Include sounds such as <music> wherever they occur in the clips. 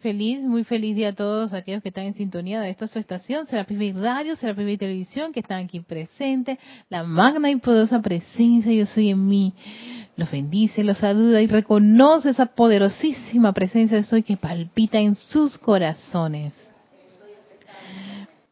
Feliz, muy feliz día a todos aquellos que están en sintonía de esta su estación, Serapis Radio, Serapis Televisión, que están aquí presentes, la magna y poderosa presencia Yo Soy en mí. Los bendice, los saluda y reconoce esa poderosísima presencia de Soy que palpita en sus corazones.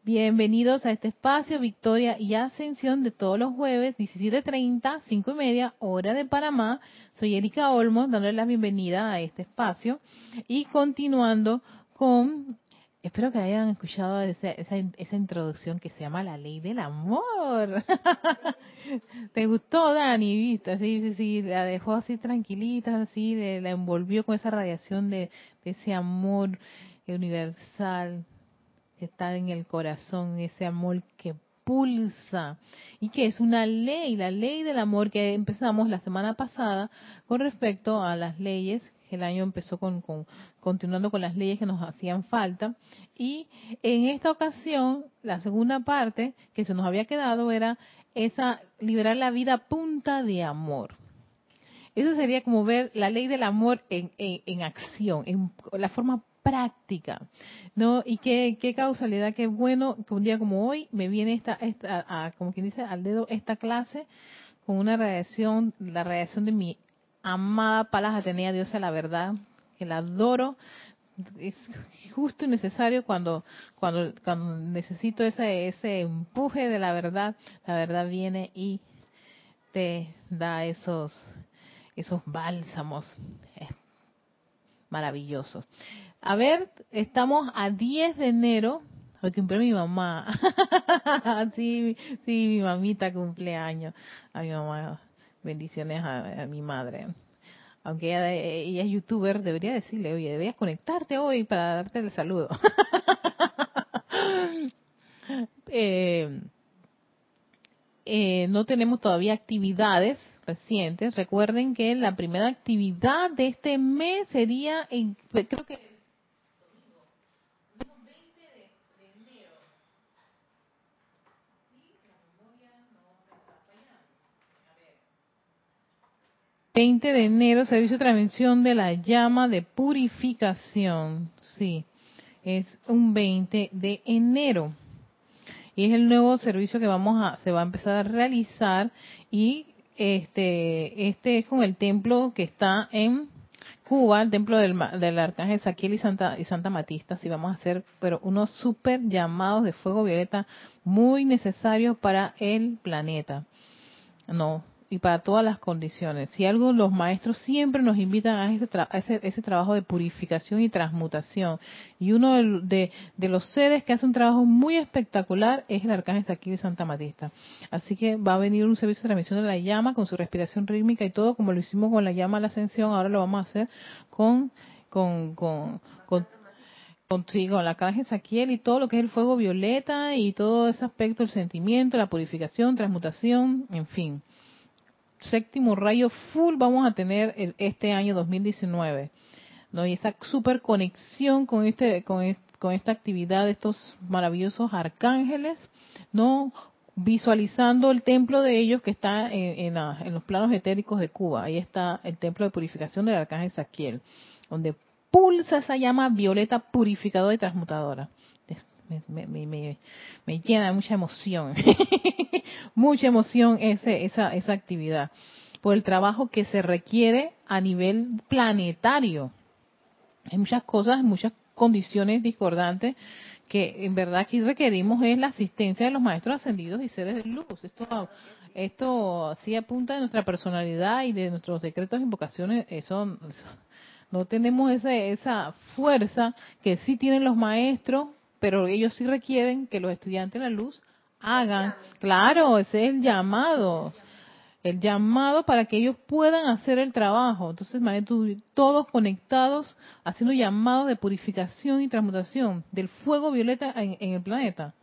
Bienvenidos a este espacio, Victoria y Ascensión de todos los jueves, 17.30, 5 y media, hora de Panamá. Soy Erika Olmos, dándole la bienvenida a este espacio y continuando con, espero que hayan escuchado esa, esa, introducción que se llama La Ley del Amor. <laughs> ¿Te gustó, Dani? ¿Viste? Sí, sí, sí, la dejó así tranquilita, así, la envolvió con esa radiación de ese amor universal que está en el corazón, ese amor que pulsa y que es una ley, la ley del amor que empezamos la semana pasada con respecto a las leyes. El año empezó con, continuando con las leyes que nos hacían falta y en esta ocasión la segunda parte que se nos había quedado era esa liberar la vida punta de amor. Eso sería como ver la ley del amor en, en acción, en la forma práctica, ¿no? Y qué, qué causalidad, qué bueno que un día como hoy me viene esta, esta como quien dice, al dedo esta clase con una reacción, la reacción de mi amada Palas Atenea Diosa la verdad, que la adoro, es justo y necesario cuando, cuando, cuando necesito ese, ese empuje de la verdad, la verdad viene y te da esos, esos bálsamos maravillosos. A ver, estamos a 10 de enero. Hoy cumple mi mamá. <laughs> sí, sí, mi mamita cumpleaños. A mi mamá. Bendiciones a, mi madre. Aunque ella, ella, es youtuber, debería decirle, oye, deberías conectarte hoy para darte el saludo. <laughs> eh, eh, no tenemos todavía actividades recientes. Recuerden que la primera actividad de este mes sería, en, creo que 20 de enero, servicio de transmisión de la llama de purificación. Sí, es un 20 de enero. Y es el nuevo servicio que vamos a, se va a empezar a realizar y este, este es con el templo que está en Cuba, el templo del, del Arcángel Saquiel y Santa, y Santa Matista, sí vamos a hacer, pero unos super llamados de fuego violeta muy necesarios para el planeta. No, y para todas las condiciones. Si algo los maestros siempre nos invitan a ese, ese, trabajo de purificación y transmutación. Y uno de, los seres que hace un trabajo muy espectacular es el arcángel Saquil de Santa Matista. Así que va a venir un servicio de transmisión de la llama con su respiración rítmica y todo, como lo hicimos con la llama a la ascensión, ahora lo vamos a hacer con, con, con, con contigo, la arcángel Saquiel y todo lo que es el fuego violeta y todo ese aspecto del sentimiento, la purificación, transmutación, en fin séptimo rayo full vamos a tener este año 2019. ¿no? Y esa super conexión con, este, con, con esta actividad de estos maravillosos arcángeles, ¿no? visualizando el templo de ellos que está en, en, los planos etéricos de Cuba. Ahí está el templo de purificación del arcángel Saquiel, donde pulsa esa llama violeta purificadora y transmutadora me, me, me, llena de mucha emoción, <laughs> mucha emoción ese, esa, esa actividad, por el trabajo que se requiere a nivel planetario. Hay muchas cosas, muchas condiciones discordantes que en verdad aquí requerimos es la asistencia de los maestros ascendidos y seres de luz. Esto, esto sí apunta de nuestra personalidad y de nuestros decretos e invocaciones. Eso, no tenemos esa, esa fuerza que sí tienen los maestros pero ellos sí requieren que los estudiantes de la luz hagan, claro, ese es el llamado, el llamado para que ellos puedan hacer el trabajo. Entonces, todos conectados, haciendo llamados de purificación y transmutación del fuego violeta en, el planeta.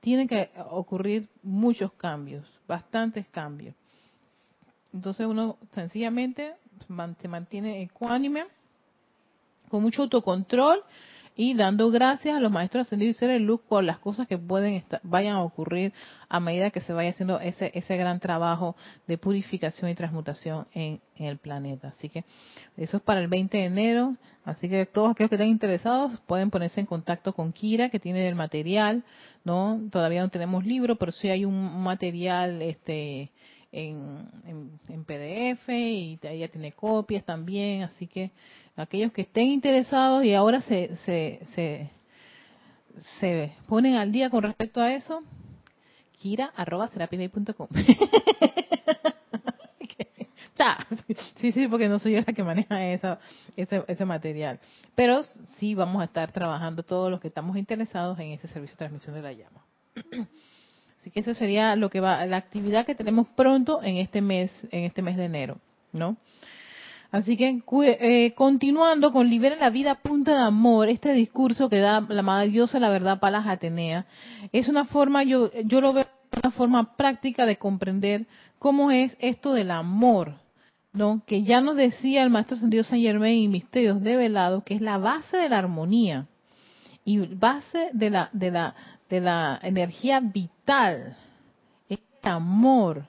Tienen que ocurrir muchos cambios, bastantes cambios. Entonces uno sencillamente se mantiene ecuánime, con mucho autocontrol y dando gracias a los maestros ascendidos y seres de luz por las cosas que pueden vayan a ocurrir a medida que se vaya haciendo ese, ese gran trabajo de purificación y transmutación en, el planeta. Así que eso es para el 20 de enero. Así que todos aquellos que estén interesados pueden ponerse en contacto con Kira, que tiene el material. no Todavía no tenemos libro, pero sí hay un material este en, en, PDF y ella tiene copias también. Así que aquellos que estén interesados y ahora se, se, se, se ponen al día con respecto a eso, kira.com. <laughs> sí, sí, porque no soy yo la que maneja esa, ese, ese material. Pero sí vamos a estar trabajando todos los que estamos interesados en ese servicio de transmisión de la llama. <clears throat> Así que eso sería lo que va, la actividad que tenemos pronto en este mes, en este mes de enero, ¿no? Así que eh, continuando con Libera la vida punta de amor, este discurso que da la Madre Diosa la verdad Palas Atenea, es una forma, yo, yo lo veo una forma práctica de comprender cómo es esto del amor, ¿no? Que ya nos decía el Maestro Sendido San Germain y Misterios de Velado, que es la base de la armonía y base de la, de la, de la energía vital, el amor.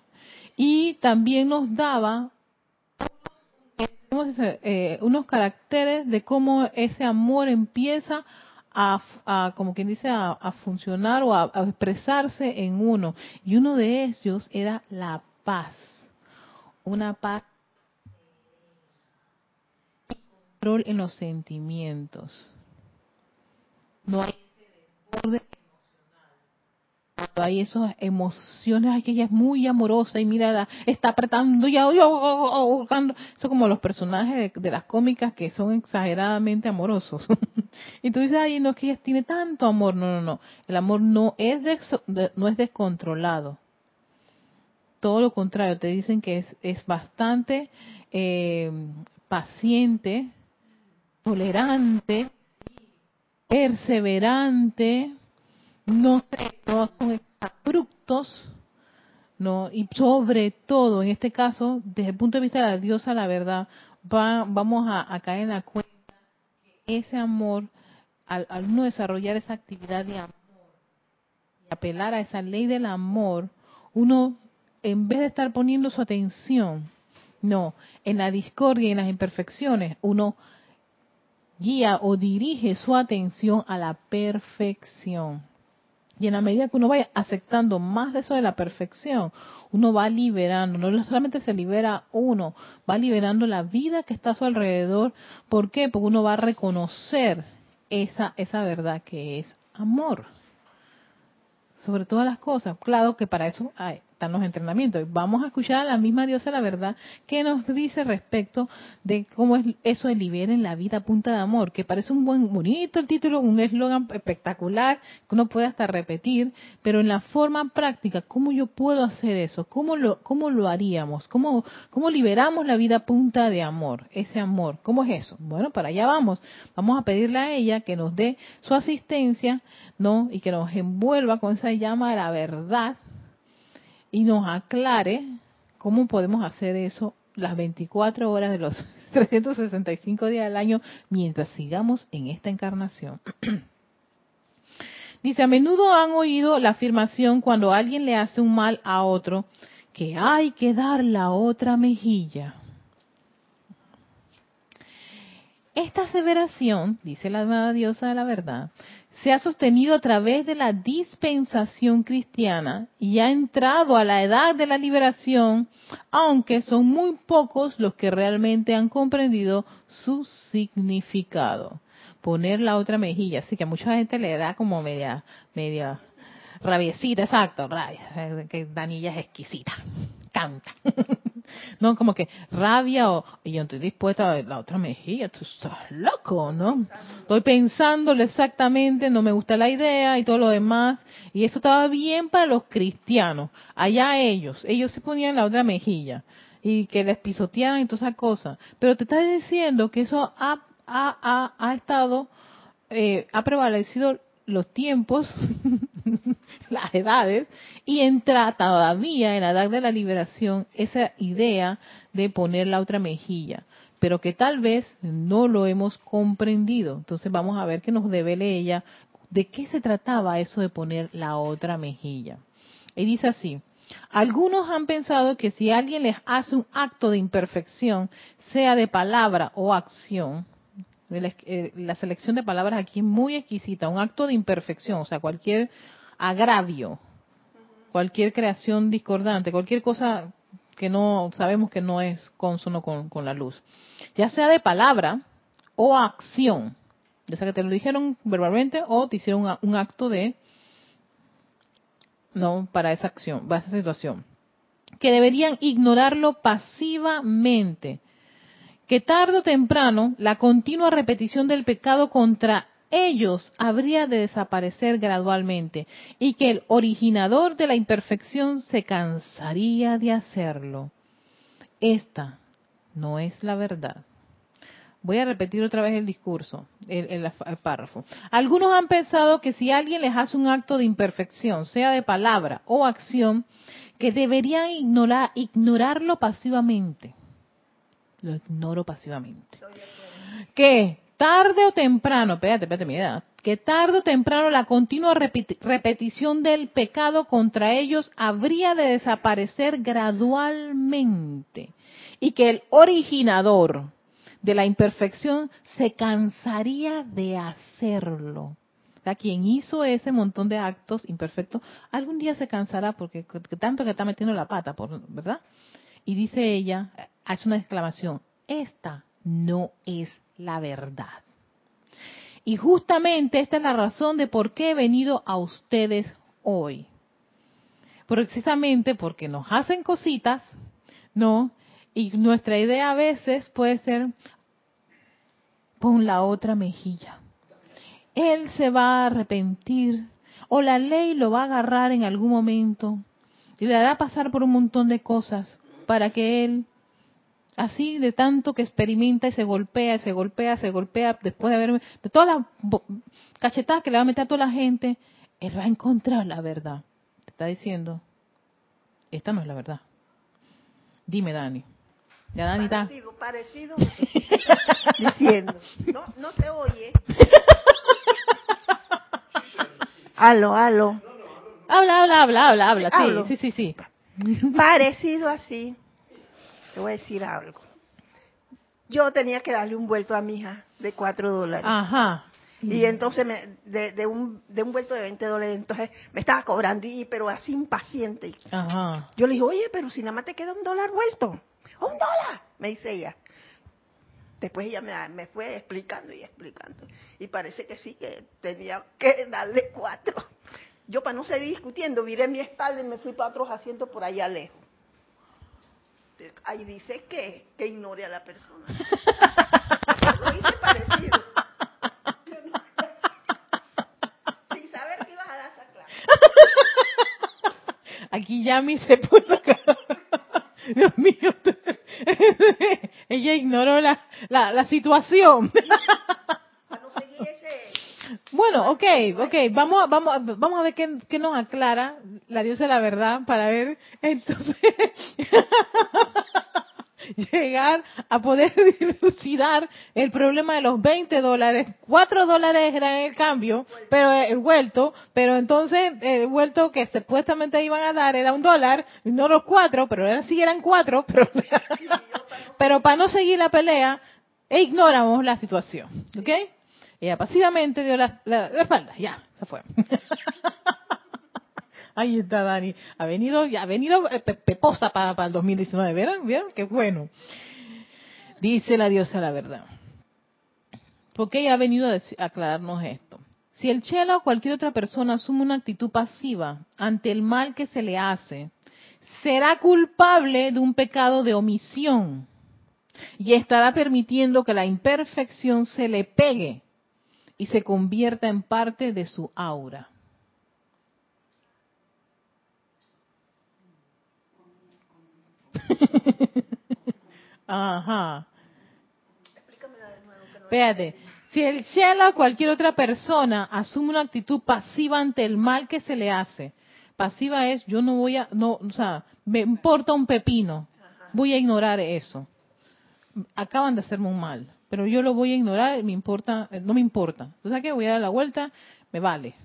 Y también nos daba eh, unos caracteres de cómo ese amor empieza a, como quien dice, a, funcionar o a, expresarse en uno. Y uno de ellos era la paz. Una paz control en los sentimientos. No hay ese hay esas emociones, ay, que ella es muy amorosa y mira, está apretando y ahogando. Eso como los personajes de, las cómicas que son exageradamente amorosos. <laughs> y tú dices, ay, no, es que ella tiene tanto amor. No, no, no. El amor no es, no es descontrolado. Todo lo contrario, te dicen que es, es bastante eh, paciente, tolerante, perseverante, no, no son abruptos, no, y sobre todo, en este caso, desde el punto de vista de la diosa, la verdad, va, vamos a, caer en la cuenta que ese amor, al, al no desarrollar esa actividad de amor y apelar a esa ley del amor, uno, en vez de estar poniendo su atención, no, en la discordia y en las imperfecciones, uno guía o dirige su atención a la perfección. Y en la medida que uno vaya aceptando más de eso de la perfección, uno va liberando, no solamente se libera uno, va liberando la vida que está a su alrededor. ¿Por qué? Porque uno va a reconocer esa, esa verdad que es amor. Sobre todas las cosas. Claro que para eso hay, están los. Vamos a escuchar a la misma diosa la verdad que nos dice respecto de cómo es eso de liberen la vida a punta de amor, que parece un buen bonito el título, un eslogan espectacular que uno puede hasta repetir, pero en la forma práctica, ¿cómo yo puedo hacer eso? ¿Cómo lo, cómo lo haríamos? ¿Cómo, ¿Cómo liberamos la vida a punta de amor? Ese amor, ¿cómo es eso? Bueno, para allá vamos. Vamos a pedirle a ella que nos dé su asistencia, ¿no? Y que nos envuelva con esa llama de la verdad y nos aclare cómo podemos hacer eso las 24 horas de los <laughs> 365 días del año mientras sigamos en esta encarnación. <clears throat> Dice, a menudo han oído la afirmación cuando alguien le hace un mal a otro, que hay que dar la otra mejilla. Esta aseveración, dice la amada diosa de la verdad, se ha sostenido a través de la dispensación cristiana y ha entrado a la edad de la liberación, aunque son muy pocos los que realmente han comprendido su significado. Poner la otra mejilla, así que a mucha gente le da como media, media rabiecita, exacto, rabia, que Danilla es exquisita, canta. <laughs> no como que rabia o yo estoy dispuesta a la otra mejilla, tú estás loco, ¿no? Estoy pensándolo exactamente, no me gusta la idea y todo lo demás. Y eso estaba bien para los cristianos, allá ellos, ellos se ponían la otra mejilla y que les pisoteaban y todas esas cosas. Pero te está diciendo que eso ha, ha, ha, ha estado, eh, ha prevalecido los tiempos, <laughs> <laughs> las edades, y entra todavía en la edad de la liberación esa idea de poner la otra mejilla. pero que tal vez no lo hemos comprendido. Entonces vamos a ver que nos devele ella de qué se trataba eso de poner la otra mejilla. Y dice así, algunos han pensado que si alguien les hace un acto de imperfección, sea de palabra o acción, eh, la selección de palabras aquí es muy exquisita, un acto de imperfección, o sea, cualquier agravio, cualquier creación discordante, cualquier cosa que no sabemos que no es consono con, la luz, ya sea de palabra o acción, ya sea que te lo dijeron verbalmente o te hicieron un acto de no para esa acción, para esa situación, que deberían ignorarlo pasivamente, que tarde o temprano la continua repetición del pecado contra ellos habría de desaparecer gradualmente y que el originador de la imperfección se cansaría de hacerlo. Esta no es la verdad. Voy a repetir otra vez el discurso, el, párrafo. Algunos han pensado que si alguien les hace un acto de imperfección, sea de palabra o acción, que deberían ignorar, ignorarlo pasivamente. Lo ignoro pasivamente. Que tarde o temprano, espérate, espérate, mira, que tarde o temprano la continua repetición del pecado contra ellos habría de desaparecer gradualmente y que el originador, de la imperfección se cansaría de hacerlo. O sea, quien hizo ese montón de actos imperfectos, algún día se cansará porque tanto que está metiendo la pata, ¿verdad? Y dice ella, hace una exclamación, esta no es la verdad. Y justamente esta es la razón de por qué he venido a ustedes hoy. Precisamente porque nos hacen cositas, ¿no? Y nuestra idea a veces puede ser, pon la otra mejilla. Él se va a arrepentir o la ley lo va a agarrar en algún momento y le hará pasar por un montón de cosas para que él, así de tanto que experimenta y se golpea, se golpea, se golpea, después de haber, de todas las cachetadas que le va a meter a toda la gente, él va a encontrar la verdad. Te está diciendo, esta no es la verdad. Dime, Dani. Ya, Danita. Parecido, parecido diciendo. No, no se oye. <laughs> Aló, aló. Habla, habla, habla, habla, habla. Sí, sí, sí, sí. Parecido así. Te voy a decir algo. Yo tenía que darle un vuelto a mi hija de cuatro dólares. Ajá. Y entonces me, de, de, un, de un vuelto de 20 dólares, entonces me estaba cobrando, y, pero así impaciente. Ajá. Yo le dije, oye, pero si nada más te queda un dólar vuelto un dólar, me dice ella. Después ella me, fue explicando y explicando. Y parece que sí, que tenía que darle cuatro. Yo para no seguir discutiendo, viré mi espalda y me fui para otros asientos por allá lejos. Ahí dice que, que ignore a la persona. <laughs> Lo hice parecido. <laughs> Sin saber que ibas a dar esa clase. <laughs> Aquí ya me se puso Dios mío, ella ignoró la, la, situación. Bueno, ok, ok, vamos, vamos, vamos a ver qué, qué, nos aclara la diosa de la verdad para ver entonces llegar a poder <laughs> dilucidar el problema de los 20 dólares. 4 dólares era el cambio, pero el vuelto, pero entonces el vuelto que supuestamente iban a dar era un dólar, no los cuatro, pero ahora sí eran cuatro, <laughs> pero, pero para no seguir la pelea, e ignoramos la situación, ¿ok? Ella pasivamente dio la, la espalda, ya, se fue. <laughs> Ahí está Dani. Ha venido, ha venido eh, peposa para, el 2019. ¿Vieron? ¿Vieron? Qué bueno. Dice la diosa la verdad. Porque ella ha venido a, aclararnos esto. Si el chela o cualquier otra persona asume una actitud pasiva ante el mal que se le hace, será culpable de un pecado de omisión y estará permitiendo que la imperfección se le pegue y se convierta en parte de su aura. <laughs> Ajá. Espérate. Si el Shela o cualquier otra persona asume una actitud pasiva ante el mal que se le hace, pasiva es yo no voy a, no, o sea, me importa un pepino, voy a ignorar eso. acaban de hacerme un mal, pero yo lo voy a ignorar, me importa, no me importa. O sea que voy a dar la vuelta, me vale.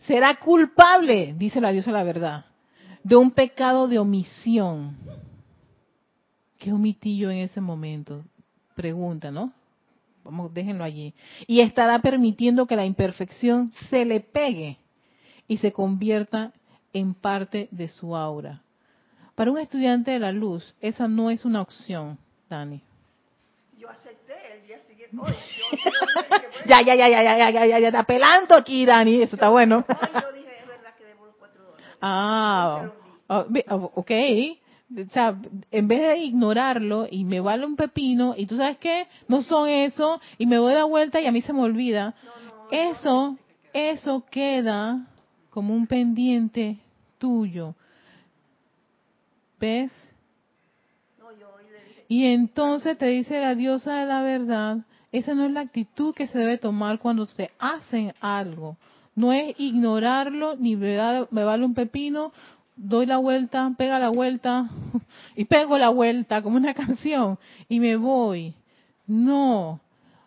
Será culpable, dice la diosa la verdad, de un pecado de omisión. ¿Qué omití yo en ese momento? Pregunta, ¿no? Vamos, déjenlo allí. Y estará permitiendo que la imperfección se le pegue y se convierta en parte de su aura. Para un estudiante de la luz, esa no es una opción, Dani. Yo acepté el día siguiente. ya, ya, ya, ya, ya, ya, ya, ya, ya, está pelando aquí, Dani, eso está bueno. yo dije, es verdad que debo los cuatro dólares. Ah, oh, oh, ok. O sea, en vez de ignorarlo y me vale un pepino y tú sabes qué, no son eso y me voy de vuelta y a mí se me olvida. eso, eso queda como un pendiente tuyo. ¿Ves? Y entonces te dice la diosa de la verdad, esa no es la actitud que se debe tomar cuando se hacen algo. No es ignorarlo, ni me, me vale un pepino, doy la vuelta, pega la vuelta <laughs> y pego la vuelta como una <laughs> canción y me voy. No,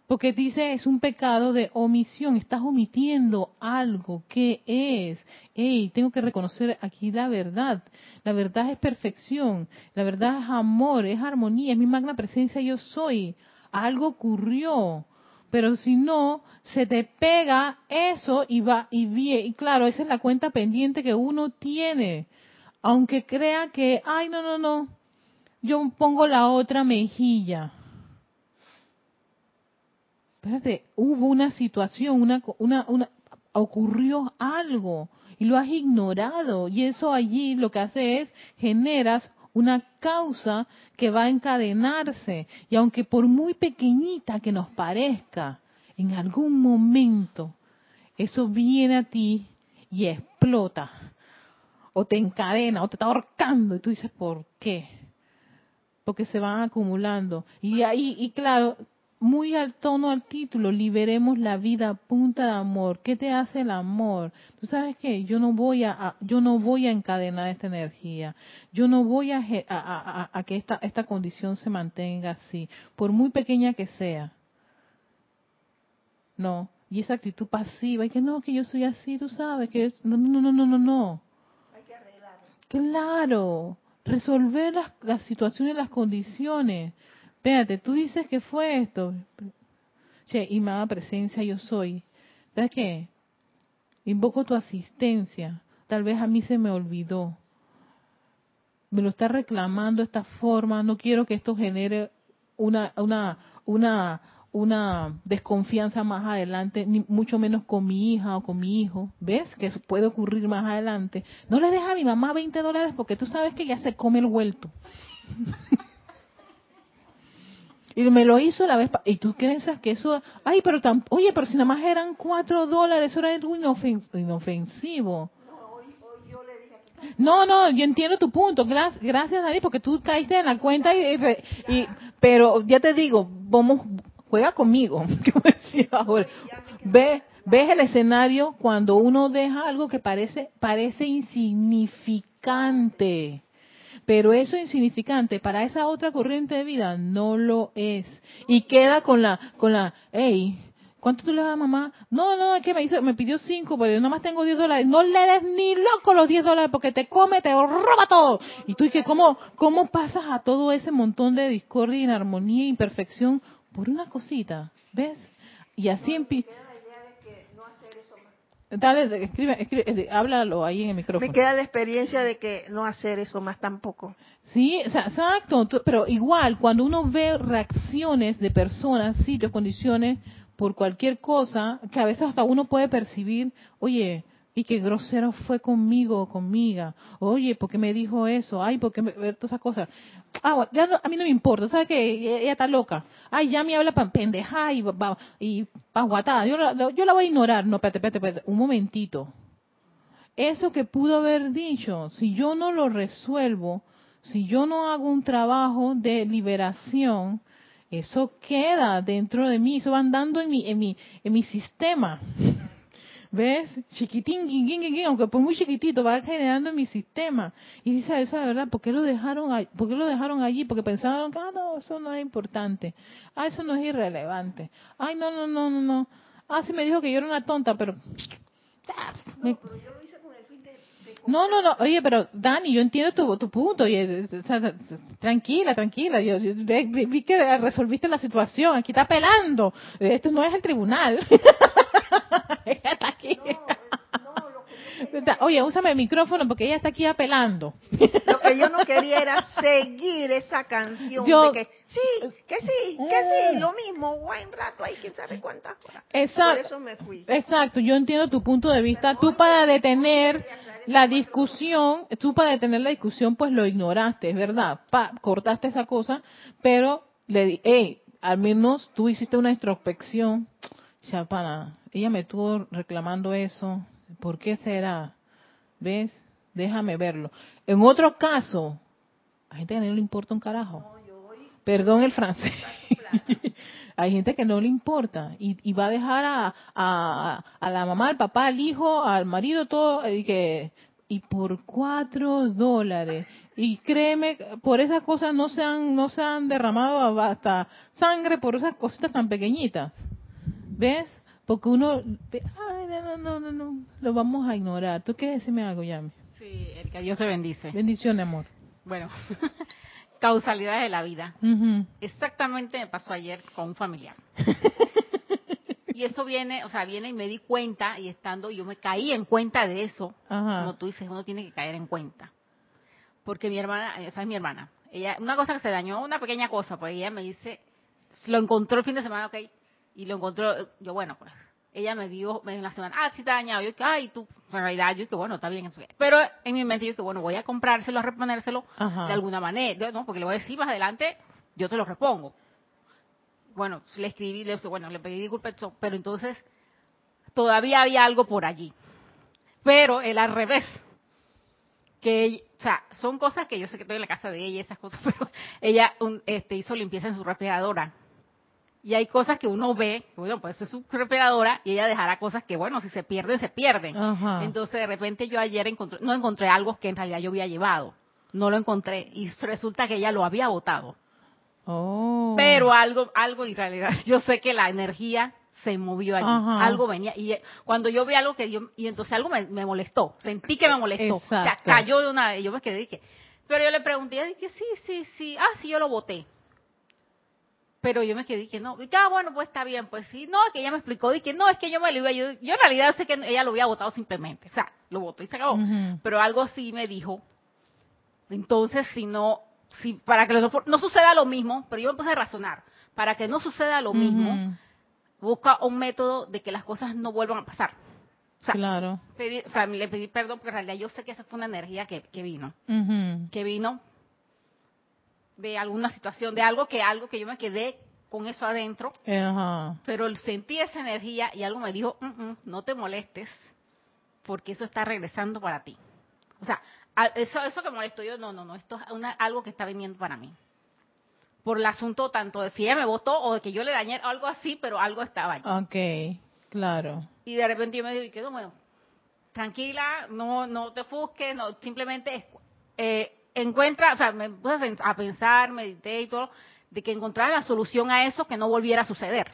porque dice es un pecado de omisión, estás omitiendo algo que es. Hey, tengo que reconocer aquí la verdad. La verdad es perfección, la verdad es amor, es armonía, es mi magna presencia yo soy. Algo ocurrió, pero si no, se te pega eso y va y viene. Y claro, esa es la cuenta pendiente que uno tiene. Aunque crea que, ay, no, no, no, yo pongo la otra mejilla espérate, hubo una situación, una, una, una, ocurrió algo y lo has ignorado y eso allí lo que hace es generas una causa que va a encadenarse y aunque por muy pequeñita que nos parezca, en algún momento eso viene a ti y explota o te encadena o te está ahorcando y tú dices, ¿por qué? Porque se van acumulando. Y ahí, y claro, muy al tono al título, liberemos la vida punta de amor. ¿Qué te hace el amor? Tú sabes qué, yo no voy a, yo no voy a encadenar esta energía. Yo no voy a, a, a, que esta, esta condición se mantenga así, por muy pequeña que sea. No, y esa actitud pasiva, y que no, que yo soy así, tú sabes, que no, no, no, no, no, no. Hay que arreglarlo. Claro, resolver las, las situaciones, las condiciones Espérate, tú dices que fue esto. Che, imada presencia yo soy. ¿Sabes qué? Invoco tu asistencia. Tal vez a mí se me olvidó. Me lo está reclamando esta forma. No quiero que esto genere una, una, una, una desconfianza más adelante, ni mucho menos con mi hija o con mi hijo. ¿Ves? Que eso puede ocurrir más adelante. No le dejes a mi mamá 20 dólares porque tú sabes que ya se come el vuelto. <laughs> Y me lo hizo la vez, y tú piensas que eso, ay, pero tan, oye, pero si nada más eran cuatro dólares, eso era algo inofensivo. No, no, yo entiendo tu punto. Gracias, a porque tú caíste en la cuenta y, pero ya te digo, vamos, juega conmigo. <laughs> Ve, ves el escenario cuando uno deja algo que parece, parece insignificante. Pero eso insignificante para esa otra corriente de vida no lo es. Y queda con la, con la, hey, ¿cuánto tú le das a mamá? No, no, es que me hizo, me pidió cinco, pero yo nada más tengo diez dólares. No le des ni loco los diez dólares porque te come, te roba todo. Y tú dices, ¿cómo, cómo pasas a todo ese montón de discordia, inarmonía e imperfección por una cosita? ¿Ves? Y así empieza Dale, escribe, escribe, eh, háblalo ahí en el micrófono. Me queda la experiencia de que no hacer eso más tampoco. Sí, exacto, pero igual, cuando uno ve reacciones de personas, sitios, condiciones, por cualquier cosa, que a veces hasta uno puede percibir, oye, y qué grosero fue conmigo o conmigo. Oye, ¿por qué me dijo eso? Ay, ¿por qué me... todas esas cosas. Ah, ya a mí no me importa, ¿sabes que Ella está loca. Ay, ya me habla para pendeja y, y guatada. Yo, la, yo la voy a ignorar. No, espérate, espérate, espérate, un momentito. Eso que pudo haber dicho, si yo no lo resuelvo, si yo no hago un trabajo de liberación, eso queda dentro de mí, eso va andando en mi, en mi, en mi sistema. ¿Ves? Chiquitín, guin, guin, guin, aunque por muy chiquitito, va generando en mi sistema. Y dice, eso de verdad, ¿por qué lo dejaron, ahí? ¿por qué lo dejaron allí? Porque pensaron que, ah, no, eso no es importante. Ah, eso no es irrelevante. Ay, no, no, no, no, no. Ah, sí me dijo que yo era una tonta, pero... No, pero yo lo hice con el fin de... de No, no, no, oye, pero Dani, yo entiendo tu, tu punto. oye, o sea, tranquila, tranquila. Yo, yo- vi, vi que resolviste la situación. Aquí está apelando. Esto no es el tribunal. <laughs> Ella está aquí. No, eh, no, lo que yo quería Está- Oye, úsame el micrófono porque ella está aquí apelando. Lo que yo no quería era seguir esa canción Yo- de que sí, que sí, que sí, lo mismo, buen rato ahí, quién sabe cuántas horas. Exacto. Por eso me fui. Exacto, yo entiendo tu punto de vista. Tú para detener la discusión, tú para detener la discusión, pues lo ignoraste, es verdad. Pa, cortaste esa cosa, pero le di, hey, al menos tú hiciste una introspección. Chapana, ella me estuvo reclamando eso. ¿Por qué será? ¿Ves? Déjame verlo. En otro caso, hay gente que no le importa un carajo. Perdón el francés. <laughs> Hay gente que no le importa y, y va a dejar a, a, a la mamá, al papá, al hijo, al marido, todo, y que y por cuatro dólares. Y créeme, por esas cosas no se han, no se han derramado hasta sangre por esas cositas tan pequeñitas. ¿Ves? Porque uno, ay, no, no, no, no, no, lo vamos a ignorar. ¿Tú quieres decirme algo, Yami? Sí, el que Dios te bendice. Bendiciones, amor. Bueno, <laughs> causalidades de la vida. Exactamente me pasó ayer con un familiar. <laughs> Y eso viene, o sea, viene y me di cuenta y estando, yo me caí en cuenta de eso. Como tú dices, uno tiene que caer en cuenta. Porque mi hermana, esa es mi hermana. Ella, una cosa que se dañó, una pequeña cosa, pues ella me dice, lo encontró el fin de semana, ok, y lo encontró, yo bueno, pues, ella me dio, me dio la semana, ah, sí está dañado, yo que, ay, tú, en realidad, yo que bueno, está bien, eso. Pero en mi mente yo que bueno, voy a comprárselo, a reponérselo Ajá. de alguna manera, no, porque le voy a decir más adelante, yo te lo repongo. Bueno, le escribí, le dije, bueno, le pedí disculpas, pero entonces todavía había algo por allí. Pero el al revés, que o sea, son cosas que yo sé que estoy en la casa de ella esas cosas, <laughs> pero ella un- este, hizo limpieza en su refrigeradora. Y hay cosas que uno ve, bueno, pues es su refrigeradora y ella dejará cosas que, bueno, si se pierden, se pierden. Ajá. Entonces, de repente yo ayer encontré, no encontré algo que en realidad yo había llevado. No lo encontré y resulta que ella lo había botado. Oh. Pero algo, algo en realidad, <laughs> yo sé que la energía se movió allí, Ajá. algo venía y eh, cuando yo vi algo que yo y entonces algo me, me molestó, sentí que me molestó, o sea, Exacto. cayó de una, y yo me quedé y que, pero yo le pregunté, y dije sí, sí, sí, ah sí yo lo boté, pero yo me quedé y que no, y que, ah bueno pues está bien, pues sí, no que ella me explicó y que no es que yo me lo iba, yo, yo en realidad sé que ella lo había botado simplemente, o sea, lo botó y se acabó, pero algo sí me dijo, entonces si no, si para que no, no suceda lo mismo, pero yo me puse a razonar, para que no suceda lo mismo, busca un método de que las cosas no vuelvan a pasar. O sea, Claro. pedí- o sea, le pedí perdón porque en realidad yo sé que esa fue una energía que, que vino, que vino de alguna situación, de algo que algo que yo me quedé con eso adentro, Ajá. pero sentí esa energía y algo me dijo, "Mm, mm, no te molestes, porque eso está regresando para ti. O sea, eso, eso que molesto yo, no, no, no, esto es una- algo que está viniendo para mí. Por el asunto tanto de si ella me votó o de que yo le dañé algo así, pero algo estaba allí. Ok, claro. Y de repente yo me digo, bueno, tranquila, no no te ofusques, no, simplemente es- eh, encuentra, o sea, me puse a pen- a pensar, medité y todo, de que encontrara la solución a eso que no volviera a suceder.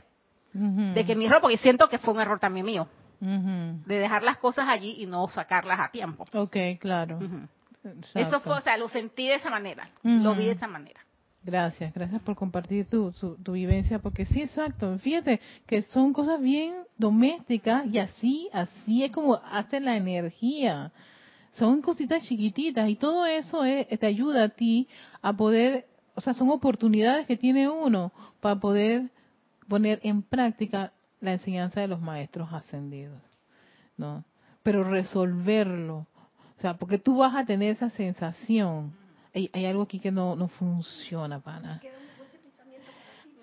De que mi error, porque siento que fue un error también mío, Ujú. de dejar las cosas allí y no sacarlas a tiempo. Ok, claro. Eso fue, o sea, lo sentí de esa manera, lo vi de esa manera. Gracias, gracias por compartir tu, su- tu vivencia, porque sí, exacto. Fíjate que son cosas bien domésticas y así, así es como hace la energía. Son cositas chiquititas y todo eso es- te ayuda a ti a poder, o sea, son oportunidades que tiene uno para poder poner en práctica la enseñanza de los maestros ascendidos, ¿no? Pero resolverlo, o sea, porque tú vas a tener esa sensación. Hay, hay algo aquí que no, no funciona, pana.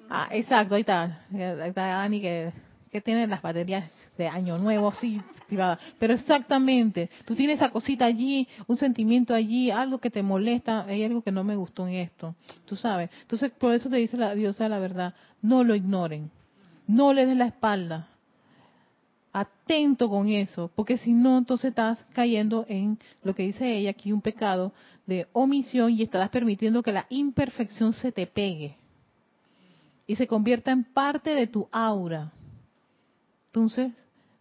Ah, exacto, ahí está. Ahí está Dani que, que tiene las baterías de año nuevo así privadas. Pero exactamente, tú tienes esa cosita allí, un sentimiento allí, algo que te molesta, hay algo que no me gustó en esto, tú sabes. Entonces, por eso te dice la diosa la verdad, no lo ignoren, no le des la espalda. atento con eso, porque si no, entonces estás cayendo en lo que dice ella aquí, un pecado de omisión y estarás permitiendo que la imperfección se te pegue y se convierta en parte de tu aura. Entonces,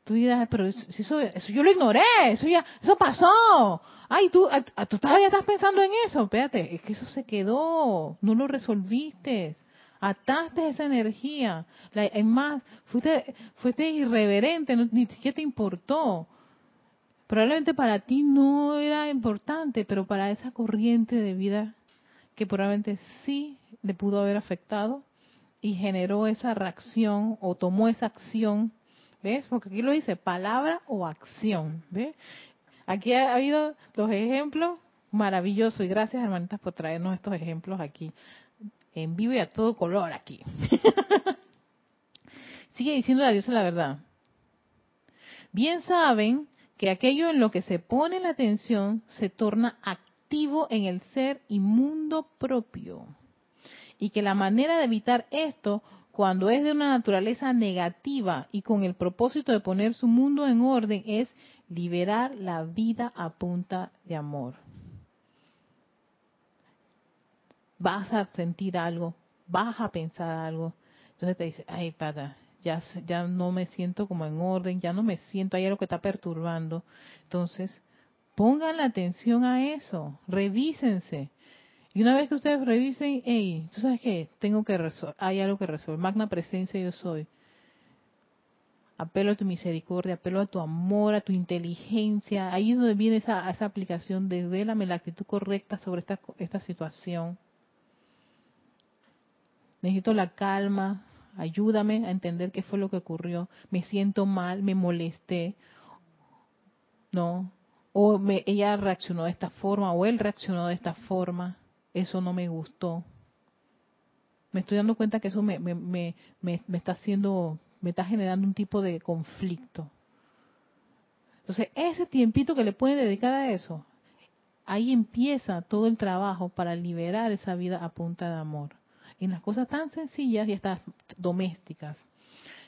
tú dirás, pero eso, eso, yo lo ignoré, eso ya, eso pasó. Ay, tú, tú todavía estás pensando en eso. Espérate, es que eso se quedó, no lo resolviste ataste esa energía. es más, fuiste, fuiste irreverente, ni siquiera te importó. Probablemente para ti no era importante, pero para esa corriente de vida que probablemente sí le pudo haber afectado y generó esa reacción o tomó esa acción. ¿Ves? Porque aquí lo dice, palabra o acción. ¿Ves? Aquí ha habido los ejemplos maravillosos y gracias hermanitas por traernos estos ejemplos aquí en vivo y a todo color aquí. <laughs> Sigue diciendo la diosa la verdad. Bien saben que aquello en lo que se pone la atención se torna activo en el ser y mundo propio. Y que la manera de evitar esto, cuando es de una naturaleza negativa y con el propósito de poner su mundo en orden, es liberar la vida a punta de amor vas a sentir algo, vas a pensar algo. Entonces te dice, ay, pata, ya, ya no me siento como en orden, ya no me siento, hay algo que está perturbando. Entonces, pongan la atención a eso, revísense. Y una vez que ustedes revisen, hey, tú sabes qué, tengo que resolver, hay algo que resolver, magna presencia yo soy. Apelo a tu misericordia, apelo a tu amor, a tu inteligencia. Ahí es donde viene esa, esa aplicación de vélame la actitud correcta sobre esta, esta situación necesito la calma, ayúdame a entender qué fue lo que ocurrió, me siento mal, me molesté, ¿no? O me, ella reaccionó de esta forma, o él reaccionó de esta forma, eso no me gustó. Me estoy dando cuenta que eso me, me, me, me está haciendo, me está generando un tipo de conflicto. Entonces, ese tiempito que le pueden dedicar a eso, ahí empieza todo el trabajo para liberar esa vida a punta de amor en las cosas tan sencillas y hasta domésticas.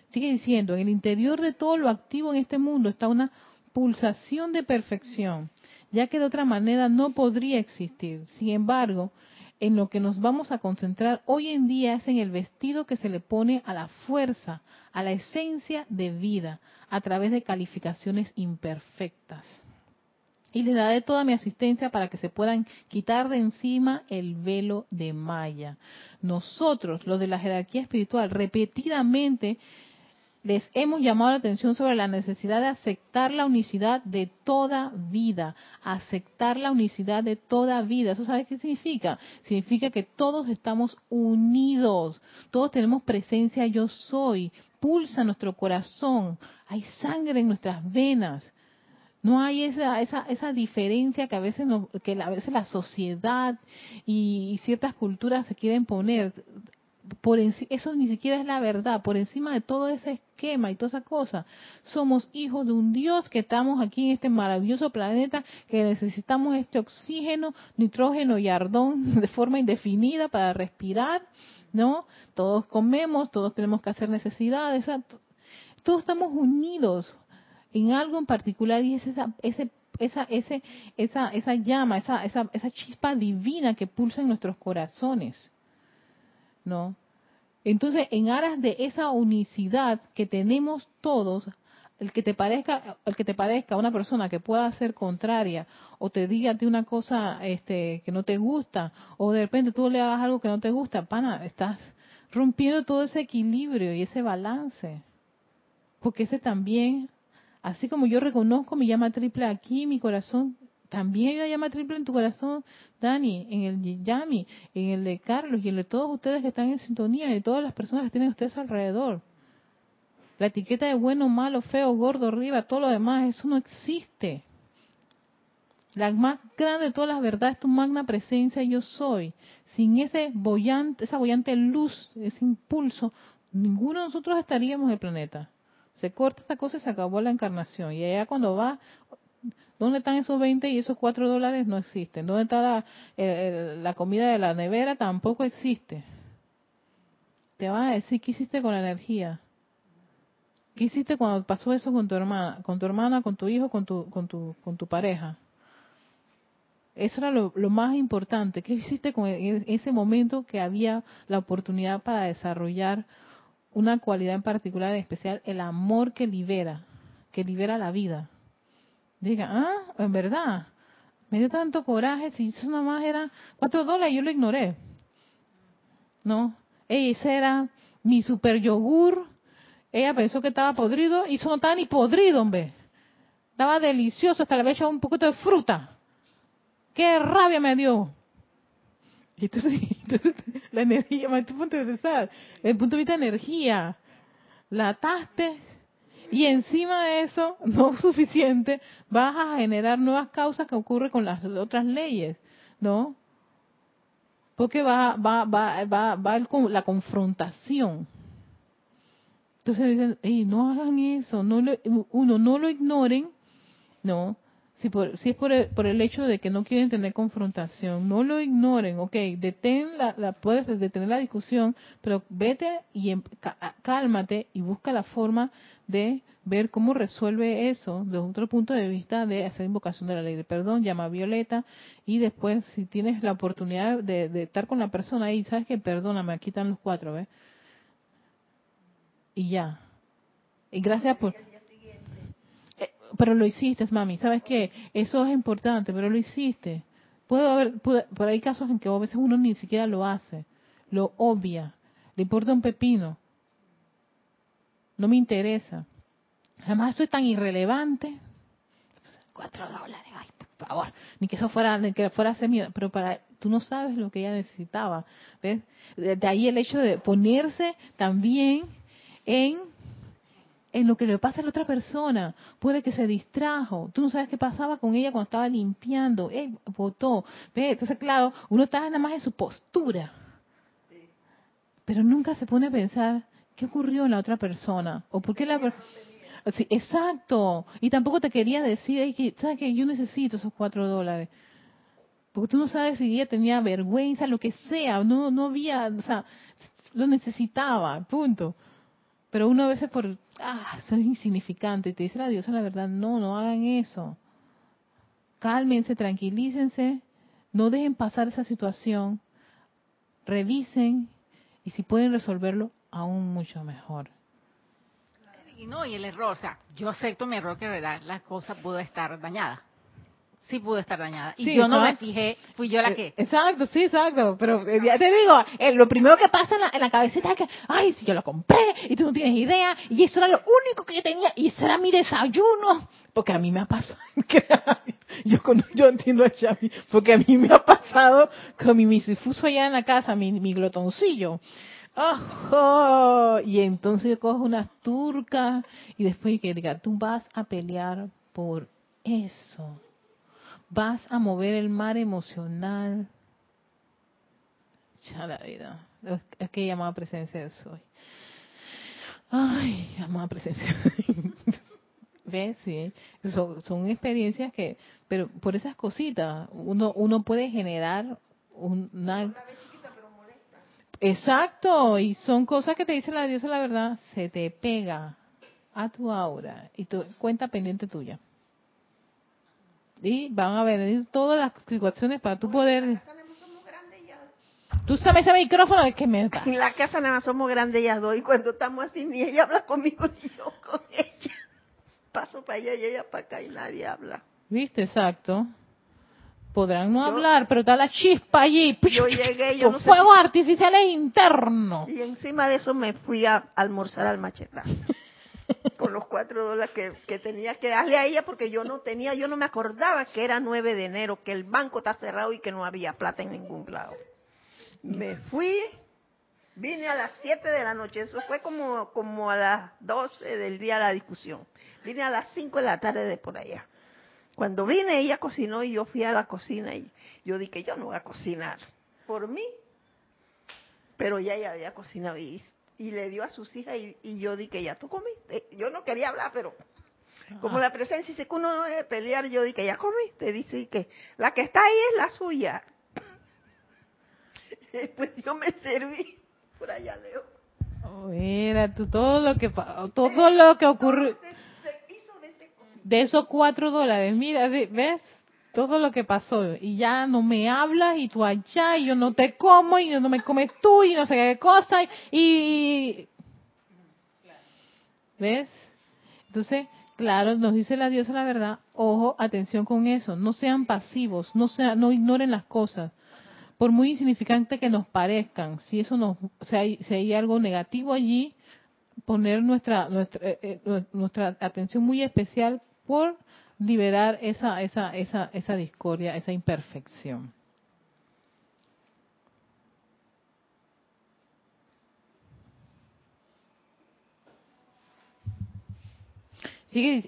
Sigue diciendo, en el interior de todo lo activo en este mundo está una pulsación de perfección, ya que de otra manera no podría existir. Sin embargo, en lo que nos vamos a concentrar hoy en día es en el vestido que se le pone a la fuerza, a la esencia de vida, a través de calificaciones imperfectas y les daré toda mi asistencia para que se puedan quitar de encima el velo de Maya. Nosotros, los de la jerarquía espiritual, repetidamente les hemos llamado la atención sobre la necesidad de aceptar la unicidad de toda vida, aceptar la unicidad de toda vida. ¿Eso sabe qué significa? Significa que todos estamos unidos, todos tenemos presencia yo soy, pulsa nuestro corazón, hay sangre en nuestras venas. No hay esa, esa, esa diferencia que a veces que a veces la sociedad y, ciertas culturas se quieren poner. Por eso ni siquiera es la verdad. Por encima de todo ese esquema y toda esa cosa, somos hijos de un Dios que estamos aquí en este maravilloso planeta que necesitamos este oxígeno, nitrógeno y ardón <laughs> de forma indefinida para respirar, ¿no? Todos comemos, todos tenemos que hacer necesidades, todos estamos unidos en algo en particular y es esa, ese, esa, ese, esa, esa llama, esa, esa, esa chispa divina que pulsa en nuestros corazones. ¿No? Entonces, en aras de esa unicidad que tenemos todos, el que te parezca, el que te parezca una persona que pueda ser contraria o te diga ti una cosa este, que no te gusta o de repente tú le hagas algo que no te gusta, pana, estás rompiendo todo ese equilibrio y ese balance. Porque ese también Así como yo reconozco mi llama triple aquí, mi corazón, también hay una llama triple en tu corazón, Dani, en el Yami, en el de Carlos y en el de todos ustedes que están en sintonía y de todas las personas que tienen ustedes alrededor. La etiqueta de bueno, malo, feo, gordo, arriba, todo lo demás, eso no existe. La más grande de todas las verdades es tu magna presencia, yo soy. Sin ese bollante, esa bollante luz, ese impulso, ninguno de nosotros estaríamos en el planeta. Se corta esta cosa y se acabó la encarnación. Y allá cuando va, ¿dónde están esos 20 y esos 4 dólares? No existen. ¿Dónde está la, comida de la nevera? Tampoco existe. Te van a decir qué hiciste con la energía. ¿Qué hiciste cuando pasó eso con tu hermana, con tu hermana, con tu hijo, con tu, con tu, con tu pareja? Eso era lo, lo más importante. ¿Qué hiciste con e- ese momento que había la oportunidad para desarrollar una cualidad en particular, en especial el amor que libera, que libera la vida? Diga, ah, en verdad, me dio tanto coraje, si eso nada más era cuatro dólares, yo lo ignoré. No, ese era mi super yogur. Ella pensó que estaba podrido y eso no estaba ni podrido, hombre. Estaba delicioso, hasta le había echado un poquito de fruta. ¡Qué rabia me dio! Y entonces, <laughs> entonces, la energía, tu punto de pensar, el punto de vista de energía, la ataste y encima de eso, <laughs> no suficiente, vas a generar nuevas causas que ocurren con las otras leyes, ¿no? Porque va, va, va, va, va la confrontación. Entonces dicen, "Ey, no hagan eso, no lo, uno, no lo ignoren, no. Si, por, si es por el, por el hecho de que no quieren tener confrontación, no lo ignoren, ok, detén la, la, puedes detener la discusión, pero vete y em- cálmate y busca la forma de ver cómo resuelve eso desde otro punto de vista de hacer invocación de la ley de perdón, llama a Violeta y después si tienes la oportunidad de, de estar con la persona ahí, sabes que perdóname, aquí están los cuatro, ¿ves? Y ya. Y gracias por... Pero lo hiciste, mami. ¿Sabes qué? Eso es importante, pero lo hiciste. Puede haber, puede- pero hay casos en que a veces uno ni siquiera lo hace. Lo obvia. Le importa un pepino. No me interesa. Además, eso es tan irrelevante. Cuatro dólares, ay, por favor. Ni que eso fuera, ni que fuera semilla. Pero para, tú no sabes lo que ella necesitaba. ¿Ves? De ahí el hecho de ponerse también en en lo que le pasa a la otra persona. Puede que se distrajo. Tú no sabes qué pasaba con ella cuando estaba limpiando. Él votó. ¿Ve? Entonces, claro, uno está nada más en su postura. Pero nunca se pone a pensar qué ocurrió en la otra persona. O por qué la per- Sí, exacto. Y tampoco te quería decir, "Ey, que, ¿sabes que Yo necesito esos cuatro dólares. Porque tú no sabes si ella tenía vergüenza, lo que sea. No, no había, o sea, lo necesitaba, punto. Pero uno a veces por, ah, soy insignificante, y te dice la diosa la verdad, no, no hagan eso. Cálmense, tranquilícense, no dejen pasar esa situación, revisen y si pueden resolverlo, aún mucho mejor. Y no, y el error, o sea, yo acepto mi error que en verdad la cosa pudo estar dañada. Sí pudo estar dañada. Y Sí, yo no me fijé, fui yo la que. Eh, Exacto, sí, exacto. Pero eh, ya te digo, eh, lo primero que pasa en la, en la cabecita es que, ay, si yo lo compré y tú no tienes idea, y eso era lo único que yo tenía, y ese era mi desayuno. Porque a mí me ha pasado, <laughs> que- yo, yo entiendo a Xavi, porque a mí me ha pasado con mi misifuso allá en la casa, mi, mi glotoncillo. ¡Ojo! Y entonces yo cojo unas turcas y después que diga, tú vas a pelear por eso vas a mover el mar emocional. Ya la vida. Es- que llamada presencia de soy. Ay, llamada presencia. <laughs> ¿Ves? Sí. Son, son experiencias que, pero por esas cositas, uno, uno puede generar una... Exacto, y son cosas que te dice la diosa la verdad, se te pega a tu aura y tu cuenta pendiente tuya. Y van a venir todas las situaciones para tú poder... somos grandes ya. Tú sabes ese micrófono, es que me da. En la casa nada más somos grandes ellas dos y cuando estamos así ni ella habla conmigo <laughs> ni yo con ella. Paso para allá y ella para acá y nadie habla. ¿Viste? Exacto. Podrán no Yo- hablar, pero está la chispa allí. Yo llegué, yo con no sé fuegos artificiales internos. Y encima de eso me fui a almorzar al macheta. Con los cuatro dólares que, tenía que darle a ella porque yo no tenía, yo no me acordaba que era 9 de enero, que el banco está cerrado y que no había plata en ningún lado. Me fui, vine a las 7 de la noche, eso fue como, como a las 12 del día de la discusión. Vine a las 5 de la tarde de por allá. Cuando vine ella cocinó y yo fui a la cocina y yo dije, yo no voy a cocinar por mí, pero ya ella había cocinado y, y le dio a sus hijas y, y yo dije, ya tú comiste. Yo no quería hablar, pero como la presencia dice que uno no debe pelear, yo dije, ya comiste. Dice que la que está ahí es la suya. <laughs> Pues yo me serví por allá lejos. Oh, Mira, tú, todo lo que todo lo que ocurrió de esos cuatro dólares, mira, ves todo lo que pasó. Y ya no me hablas y tú allá y yo no te como y no me comes tú y no sé qué cosa y, y- ves entonces claro nos dice la diosa la verdad ojo atención con eso no sean pasivos no sea no ignoren las cosas. Por muy insignificante que nos parezcan si eso nos si hay, si hay algo negativo allí poner nuestra nuestra, eh, eh, nuestra atención muy especial por liberar esa esa esa esa discordia, esa imperfección.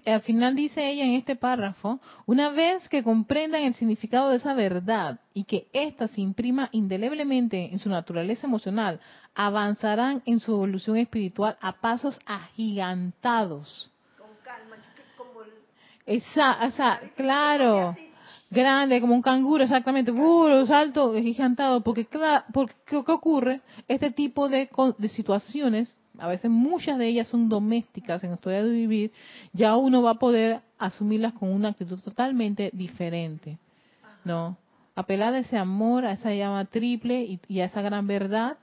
Al final dice ella en este párrafo, una vez que comprendan el significado de esa verdad y que ésta se imprima indeleblemente en su naturaleza emocional, avanzarán en su evolución espiritual a pasos agigantados. Con calma, es que como el, Esa, esa, claro, grande como un canguro, exactamente, uh, salto gigantado, porque, cla- porque ¿qué ocurre? Este tipo de, de situaciones, a veces muchas de ellas son domésticas en nuestro día de vivir, ya uno va a poder asumirlas con una actitud totalmente diferente, ¿no? Apelar a ese amor, a esa llama triple y, a esa gran verdad,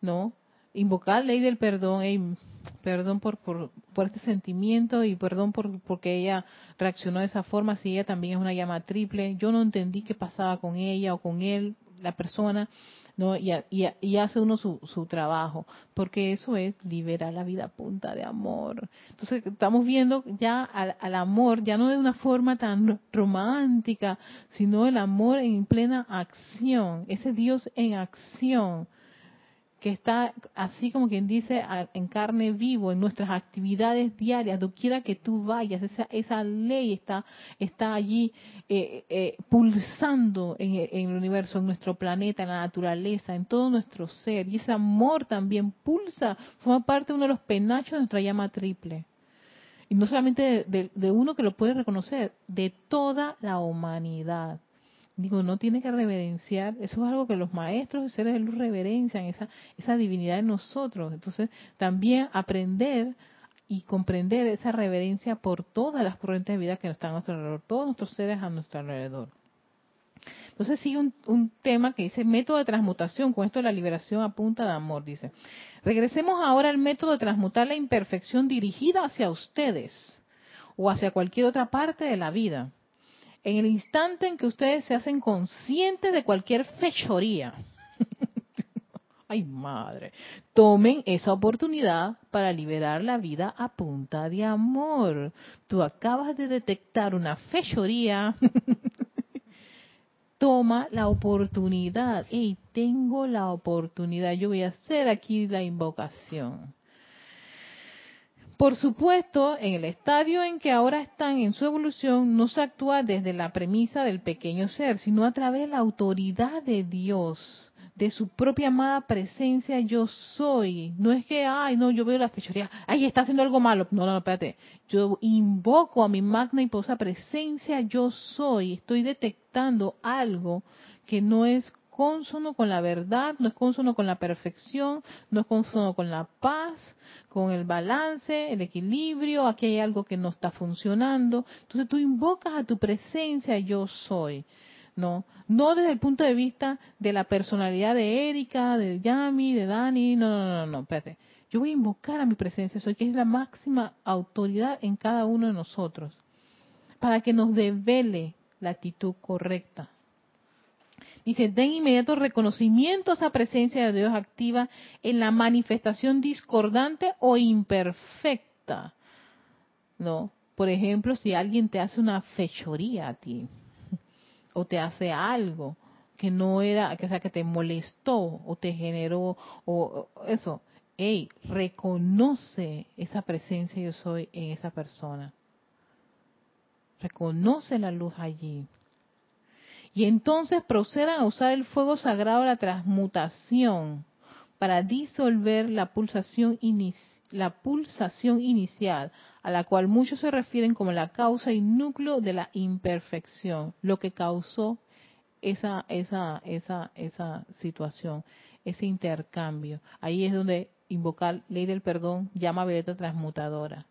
¿no? Invocar ley del perdón, ey, perdón por, por, por este sentimiento y perdón por porque ella reaccionó de esa forma, si ella también es una llama triple, yo no entendí qué pasaba con ella o con él, la persona, ¿no? Y, y, y hace uno su, su trabajo, porque eso es liberar la vida punta de amor. Entonces estamos viendo ya al, al amor, ya no de una forma tan romántica, sino el amor en plena acción, ese Dios en acción que está así como quien dice en carne vivo en nuestras actividades diarias doquiera que tú vayas esa esa ley está está allí eh, eh, pulsando en, en el universo en nuestro planeta en la naturaleza en todo nuestro ser. Y ese amor también pulsa forma parte de uno de los penachos de nuestra llama triple. Y no solamente de- de uno que lo puede reconocer de toda la humanidad Digo, no tiene que reverenciar, eso es algo que los maestros y seres de luz reverencian, esa, esa divinidad en nosotros. Entonces, también aprender y comprender esa reverencia por todas las corrientes de vida que están a nuestro alrededor, todos nuestros seres a nuestro alrededor. Entonces sigue un, un tema que dice método de transmutación, con esto la liberación a punta de amor, dice. Regresemos ahora al método de transmutar la imperfección dirigida hacia ustedes o hacia cualquier otra parte de la vida en el instante en que ustedes se hacen conscientes de cualquier fechoría, <laughs> ay madre, tomen esa oportunidad para liberar la vida a punta de amor. Tú acabas de detectar una fechoría, <laughs> toma la oportunidad. Y tengo la oportunidad, yo voy a hacer aquí la invocación. Por supuesto, en el estadio en que ahora están en su evolución, no se actúa desde la premisa del pequeño ser, sino a través de la autoridad de Dios, de su propia amada presencia yo soy. No es que, ay, no, yo veo la fechoría, ay, está haciendo algo malo. No, no, no, espérate. Yo invoco a mi magna y poderosa presencia yo soy. Estoy detectando algo que no es consono con la verdad, no es consono con la perfección, no es consono con la paz, con el balance, el equilibrio, aquí hay algo que no está funcionando. Entonces tú invocas a tu presencia yo soy. No, no desde el punto de vista de la personalidad de Erika, de Yami, de Dani, no, no, no, no, espérate. Yo voy a invocar a mi presencia, soy que es la máxima autoridad en cada uno de nosotros, para que nos devele la actitud correcta. Dice, den inmediato reconocimiento a esa presencia de Dios activa en la manifestación discordante o imperfecta. ¿No? Por ejemplo, si alguien te hace una fechoría a ti, o te hace algo que no era, que, o sea, que te molestó, o te generó, o, o eso, hey, reconoce esa presencia yo soy en esa persona. Reconoce la luz allí. Y entonces procedan a usar el fuego sagrado de la transmutación para disolver la pulsación, la pulsación inicial, a la cual muchos se refieren como la causa y núcleo de la imperfección, lo que causó esa, esa, esa, esa situación, ese intercambio. Ahí es donde invocar ley del perdón, llama violeta transmutadora.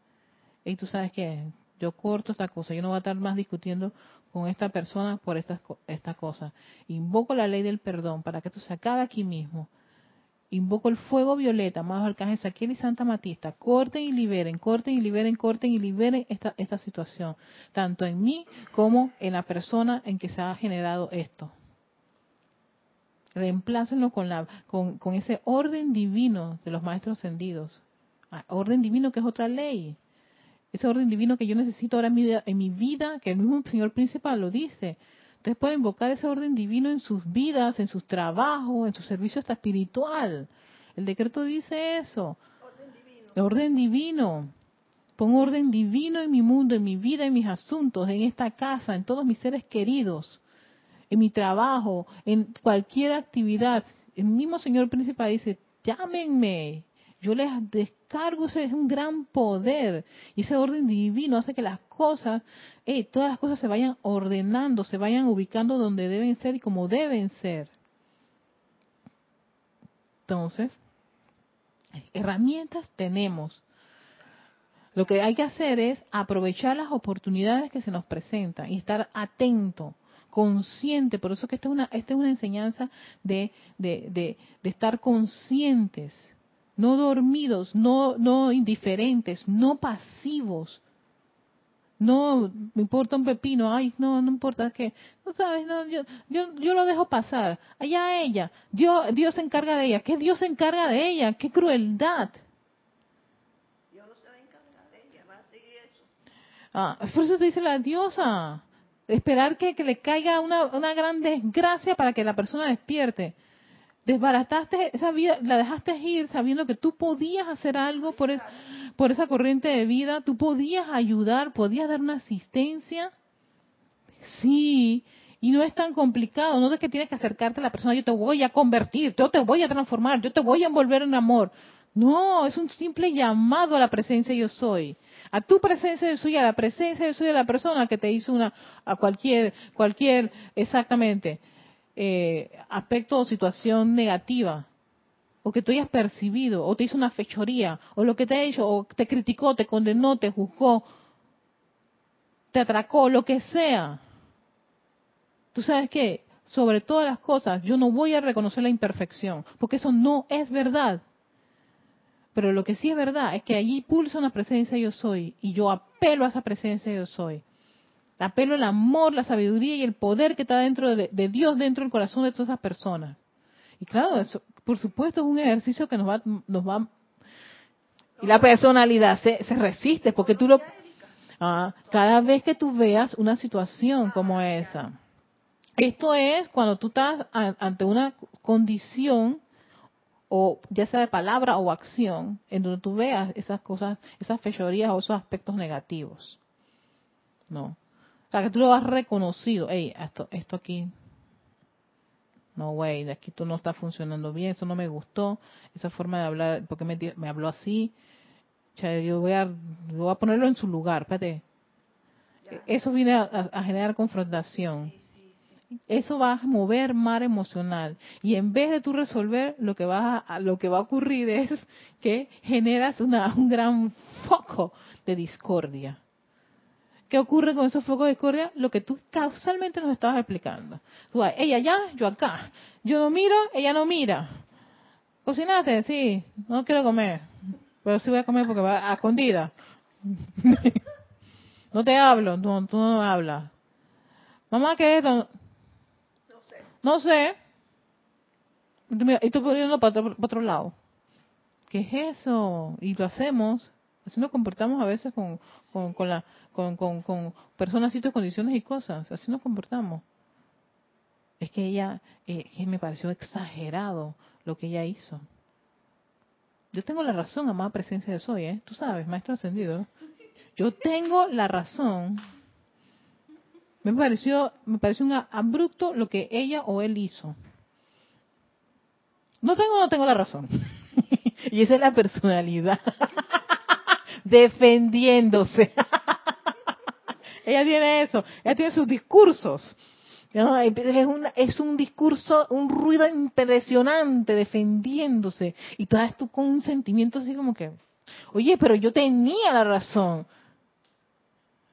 Y tú sabes que yo corto esta cosa, yo no voy a estar más discutiendo con esta persona por esta, esta cosa. Invoco la ley del perdón para que esto se acabe aquí mismo. Invoco el fuego violeta, más Arcángel Saquiel y Santa Matista. Corten y liberen, corten y liberen, corten y liberen esta, esta situación. Tanto en mí como en la persona en que se ha generado esto. Reemplácenlo con, la, con, con ese orden divino de los maestros ascendidos. Ah, orden divino que es otra ley ese orden divino que yo necesito ahora en mi, vida, en mi vida, que el mismo Señor Principal lo dice. Ustedes pueden invocar ese orden divino en sus vidas, en sus trabajos, en su servicio hasta espiritual. El decreto dice eso. Orden divino. Orden divino. Pon orden divino en mi mundo, en mi vida, en mis asuntos, en esta casa, en todos mis seres queridos, en mi trabajo, en cualquier actividad. El mismo Señor Principal dice, llámenme, yo les descargo, ese es un gran poder. Y ese orden divino hace que las cosas, todas las cosas se vayan ordenando, se vayan ubicando donde deben ser y como deben ser. Entonces, herramientas tenemos. Lo que hay que hacer es aprovechar las oportunidades que se nos presentan y estar atento, consciente. Por eso que esta es una, esta es una enseñanza de, de, de, de estar conscientes no dormidos, no, no indiferentes, no pasivos. No me importa un pepino, ay, no, no importa que, no sabes, no, yo, yo, yo lo dejo pasar. Allá ella, Dios, Dios se encarga de ella. ¿Qué Dios se encarga de ella? ¡Qué crueldad! Dios no se va a encargar de ella, va a seguir eso. Ah, por eso te dice la diosa. Esperar que, que le caiga una, una gran desgracia para que la persona despierte desbarataste esa vida, la dejaste ir sabiendo que tú podías hacer algo por, por esa corriente de vida, tú podías ayudar, podías dar una asistencia. Sí, y no es tan complicado, no es que tienes que acercarte a la persona, yo te voy a convertir, yo te voy a transformar, yo te voy a envolver en amor. No, es un simple llamado a la presencia yo soy. A tu presencia yo soy, a la presencia yo soy de la persona que te hizo una, a cualquier, cualquier, exactamente eh, aspecto o situación negativa, o que tú hayas percibido, o te hizo una fechoría, o lo que te ha hecho, o te criticó, te condenó, te juzgó, te atracó, lo que sea. Tú sabes que, sobre todas las cosas, yo no voy a reconocer la imperfección, porque eso no es verdad. Pero lo que sí es verdad es que allí pulsa una presencia yo soy, y yo apelo a esa presencia yo soy. Apelo el amor, la sabiduría y el poder que está dentro de, Dios, dentro del corazón de todas esas personas. Y claro, eso, por supuesto, es un ejercicio que nos va, nos va y la personalidad se, se resiste porque tú lo ah, cada vez que tú veas una situación como esa esto es cuando tú estás ante una condición o ya sea de palabra o acción en donde tú veas esas cosas esas fechorías o esos aspectos negativos no sea, que tú lo has reconocido. Hey, esto, esto aquí, no, güey, aquí tú no está funcionando bien, eso no me gustó, esa forma de hablar, porque me, me habló así. O sea, yo voy a, voy a ponerlo en su lugar, espérate. Eso viene a, generar confrontación. Eso va a mover mar emocional. Y en vez de tú resolver, lo que va a, lo que va a ocurrir es que generas una, un gran foco de discordia. ¿Qué ocurre con esos focos de discordia? Lo que tú causalmente nos estabas explicando. Tú, ella allá, yo acá. Yo no miro, ella no mira. Cocinaste, sí, no quiero comer. Pero sí voy a comer porque va a escondida. <laughs> no te hablo, tú, tú no hablas. Mamá, ¿qué es esto? No sé. No sé. Y tú poniendo para otro, para otro lado. ¿Qué es eso? Y lo hacemos. Así nos comportamos a veces con, con, con la con, con, personas, sitios, condiciones y cosas. Así nos comportamos. Es que ella, eh, me pareció exagerado lo que ella hizo. Yo tengo la razón, amada presencia de soy, ¿eh? Tú sabes, maestro ascendido. Yo tengo la razón. Me pareció, me pareció un abrupto lo que ella o él hizo. No tengo, no tengo la razón. <laughs> y esa es la personalidad. <laughs> Defendiéndose. <laughs> Ella tiene eso, ella tiene sus discursos. No, es, una, es un discurso, un ruido impresionante defendiéndose. Y tú tú con un sentimiento así como que, oye, pero yo tenía la razón.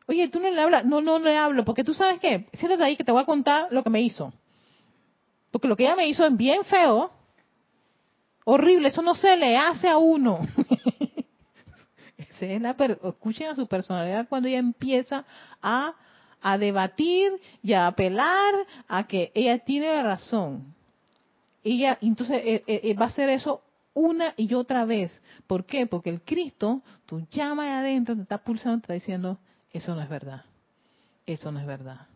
Oye, tú no le hablas, no, no le hablo, porque tú sabes qué, siéntate ahí que te voy a contar lo que me hizo. Porque lo que ella me hizo es bien feo, horrible, eso no se le hace a uno. <laughs> escuchen a su personalidad cuando ella empieza a, a debatir y a apelar a que ella tiene la razón. Ella, entonces, eh, eh, eh, va a hacer eso una y otra vez. ¿Por qué? Porque el Cristo, tú llamas adentro, te está pulsando, te está diciendo, eso no es verdad. Eso no es verdad.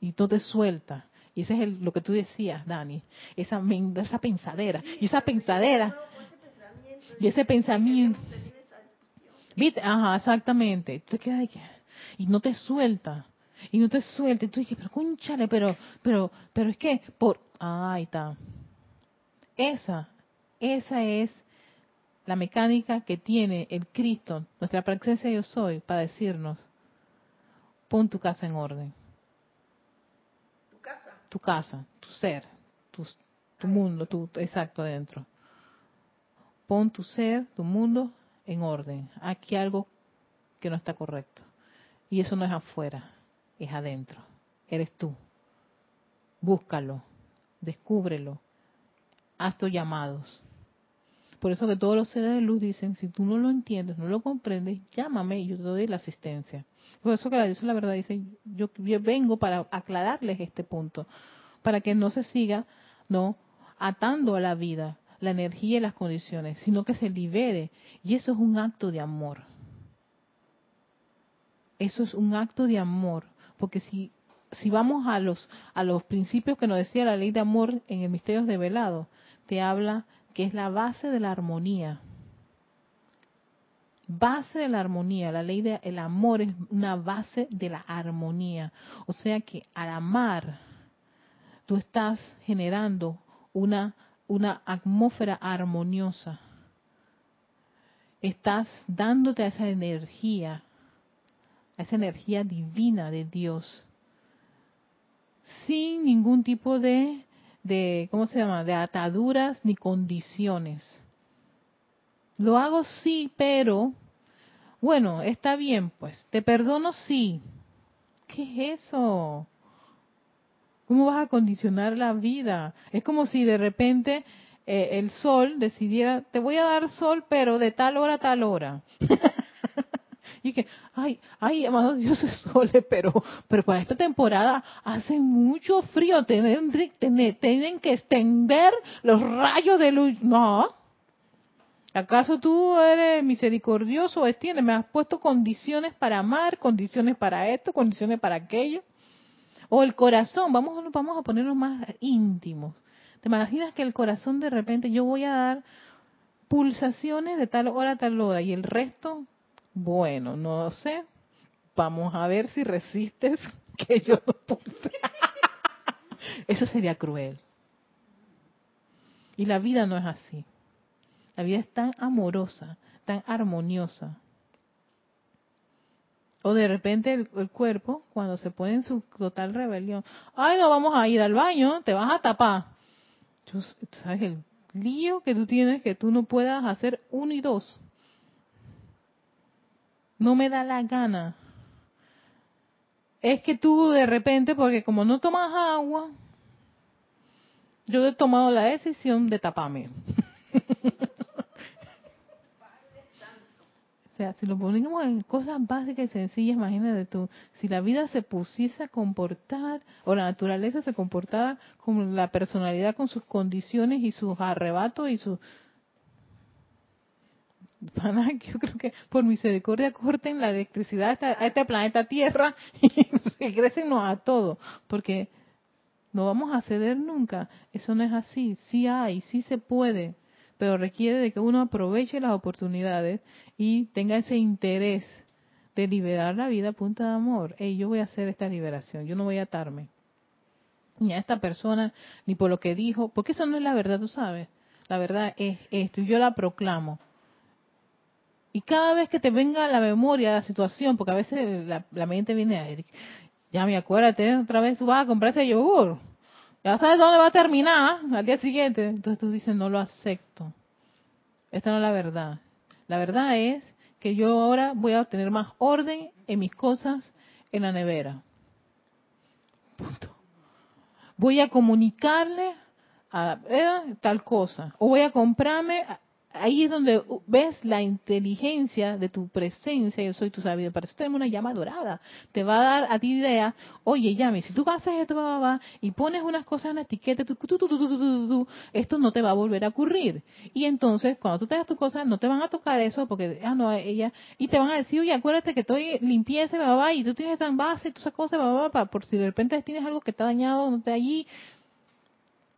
Y tú te suelta. Y ese es lo que tú decías, Dani. Esa, esa pensadera. Y esa pensadera. Y ese pensamiento. ¿Viste? Ajá, exactamente. Tú quedas y no te suelta. Y no te suelta. Y tú dices, pero conchale, pero, pero, pero es que, por, ahí está. Esa, esa es la mecánica que tiene el Cristo, nuestra presencia yo soy, para decirnos, pon tu casa en orden. Tu casa. Tu casa, tu ser, tu, tu mundo, tu, exacto adentro. Pon tu ser, tu mundo en orden. Aquí algo que no está correcto. Y eso no es afuera, es adentro. Eres tú. Búscalo, descúbrelo, haz tus llamados. Por eso que todos los seres de luz dicen, si tú no lo entiendes, no lo comprendes, llámame y yo te doy la asistencia. Por eso que la Diosa la verdad dice, yo, yo vengo para aclararles este punto, para que no se siga no atando a la vida, la energía y las condiciones, sino que se libere. Y eso es un acto de amor. Eso es un acto de amor, porque si si vamos a los a los principios que nos decía la ley de amor en el Misterios de Velado, te habla que es la base de la armonía. Base de la armonía, la ley del amor es una base de la armonía. O sea que al amar, tú estás generando una una atmósfera armoniosa. Estás dándote a esa energía, a esa energía divina de Dios, sin ningún tipo de, de, ¿cómo se llama?, de ataduras ni condiciones. Lo hago sí, pero, bueno, está bien, pues, te perdono sí. ¿Qué es eso? ¿Cómo vas a condicionar la vida? Es como si de repente eh, el sol decidiera, te voy a dar sol, pero de tal hora a tal hora. <laughs> y que, ay, ay, amados dioses soles, pero, pero para esta temporada hace mucho frío, tienen, que extender los rayos de luz. No. ¿Acaso tú eres misericordioso extiende? Me has puesto condiciones para amar, condiciones para esto, condiciones para aquello. O el corazón, vamos, vamos a ponernos más íntimos. ¿Te imaginas que el corazón de repente yo voy a dar pulsaciones de tal hora tal hora y el resto, bueno, no sé, vamos a ver si resistes <laughs> que yo pulse. <laughs> Eso sería cruel. Y la vida no es así. La vida es tan amorosa, tan armoniosa, o de repente el, cuerpo, cuando se pone en su total rebelión, ay, no vamos a ir al baño, te vas a tapar. Tú sabes el lío que tú tienes que tú no puedas hacer uno y dos. No me da la gana. Es que tú de repente, porque como no tomas agua, yo he tomado la decisión de taparme. Sea, si lo ponemos en cosas básicas y sencillas, imagínate tú, si la vida se pusiese a comportar, o la naturaleza se comportaba con la personalidad, con sus condiciones y sus arrebatos y sus... <laughs> Yo creo que por misericordia corten la electricidad a este planeta Tierra <laughs> y regresennos a todo, porque no vamos a ceder nunca. Eso no es así. Sí hay, sí se puede pero requiere de que uno aproveche las oportunidades y tenga ese interés de liberar la vida a punta de amor. Hey, yo voy a hacer esta liberación, yo no voy a atarme ni a esta persona, ni por lo que dijo, porque eso no es la verdad, tú sabes. La verdad es esto, y yo la proclamo. Y cada vez que te venga a la memoria la situación, porque a veces la, mente viene a Eric, Ya me acuérdate, otra vez tú vas a comprar ese yogur. Ya sabes dónde va a terminar al día siguiente. Entonces tú dices, no lo acepto. Esta no es la verdad. La verdad es que yo ahora voy a tener más orden en mis cosas en la nevera. Punto. Voy a comunicarle a, eh, tal cosa. O voy a comprarme ahí es donde ves la inteligencia de tu presencia, yo soy tu sabiduría, para eso tenemos una llama dorada, te va a dar a ti idea, oye, llame, si tú haces esto, va, va, y pones unas cosas en la etiqueta, esto no te va a volver a ocurrir. Y entonces, cuando tú te das tu cosa, no te van a tocar eso, porque, ah, no, ella, y te van a decir, oye, acuérdate que estoy limpieza, va, va, y tú tienes tan base, todas esas cosas, va, va, por si de repente tienes algo que está dañado, no está allí,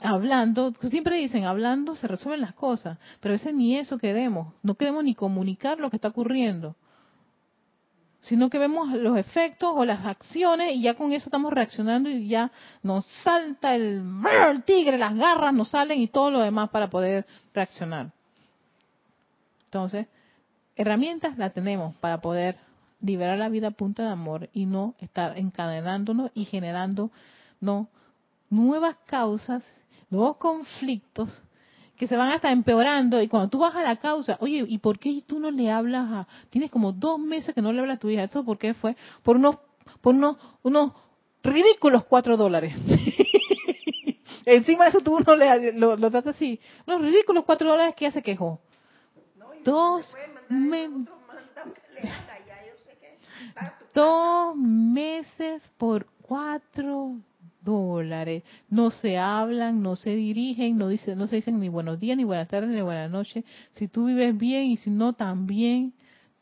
hablando, siempre dicen, hablando se resuelven las cosas, pero a veces ni eso queremos, no queremos ni comunicar lo que está ocurriendo, sino que vemos los efectos o las acciones y ya con eso estamos reaccionando y ya nos salta el, el tigre, las garras nos salen y todo lo demás para poder reaccionar. Entonces, herramientas las tenemos para poder liberar la vida a punta de amor y no estar encadenándonos y generando no nuevas causas nuevos conflictos que se van hasta empeorando y cuando tú vas a la causa, oye, ¿y por qué tú no le hablas a, tienes como dos meses que no le hablas a tu hija? ¿Eso por qué fue? Por unos, por unos, unos ridículos cuatro dólares. <laughs> Encima de eso tú no le, lo, lo das así, unos ridículos cuatro dólares que ya se quejó. dos meses. Dos meses por cuatro dólares. No se hablan, no se dirigen, no, dicen, no se dicen ni buenos días, ni buenas tardes, ni buenas noches. Si tú vives bien y si no también,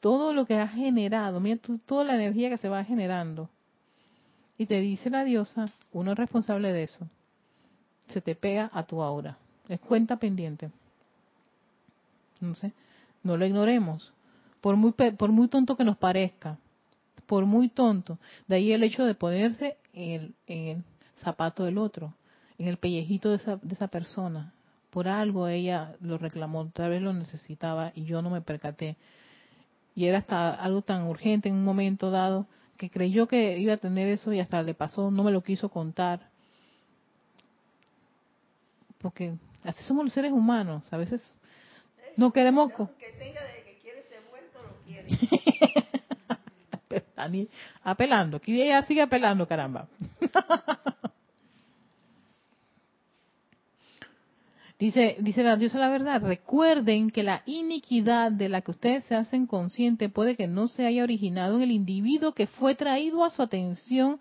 todo lo que has generado, mira tú, toda la energía que se va generando. Y te dice la diosa, uno es responsable de eso. Se te pega a tu aura. Es cuenta pendiente. Entonces, no lo ignoremos. Por muy, por muy tonto que nos parezca, por muy tonto. De ahí el hecho de ponerse en el, zapato del otro, en el pellejito de esa, de esa persona. Por algo ella lo reclamó, tal vez lo necesitaba y yo no me percaté. Y era hasta algo tan urgente en un momento dado que creyó que iba a tener eso y hasta le pasó, no me lo quiso contar. Porque así somos los seres humanos, a veces no queremos... Que tenga de que quiere ser vuelto, lo quiere. <laughs> apelando, ella sigue apelando, caramba. <laughs> Dice, dice la diosa la verdad, recuerden que la iniquidad de la que ustedes se hacen conscientes puede que no se haya originado en el individuo que fue traído a su atención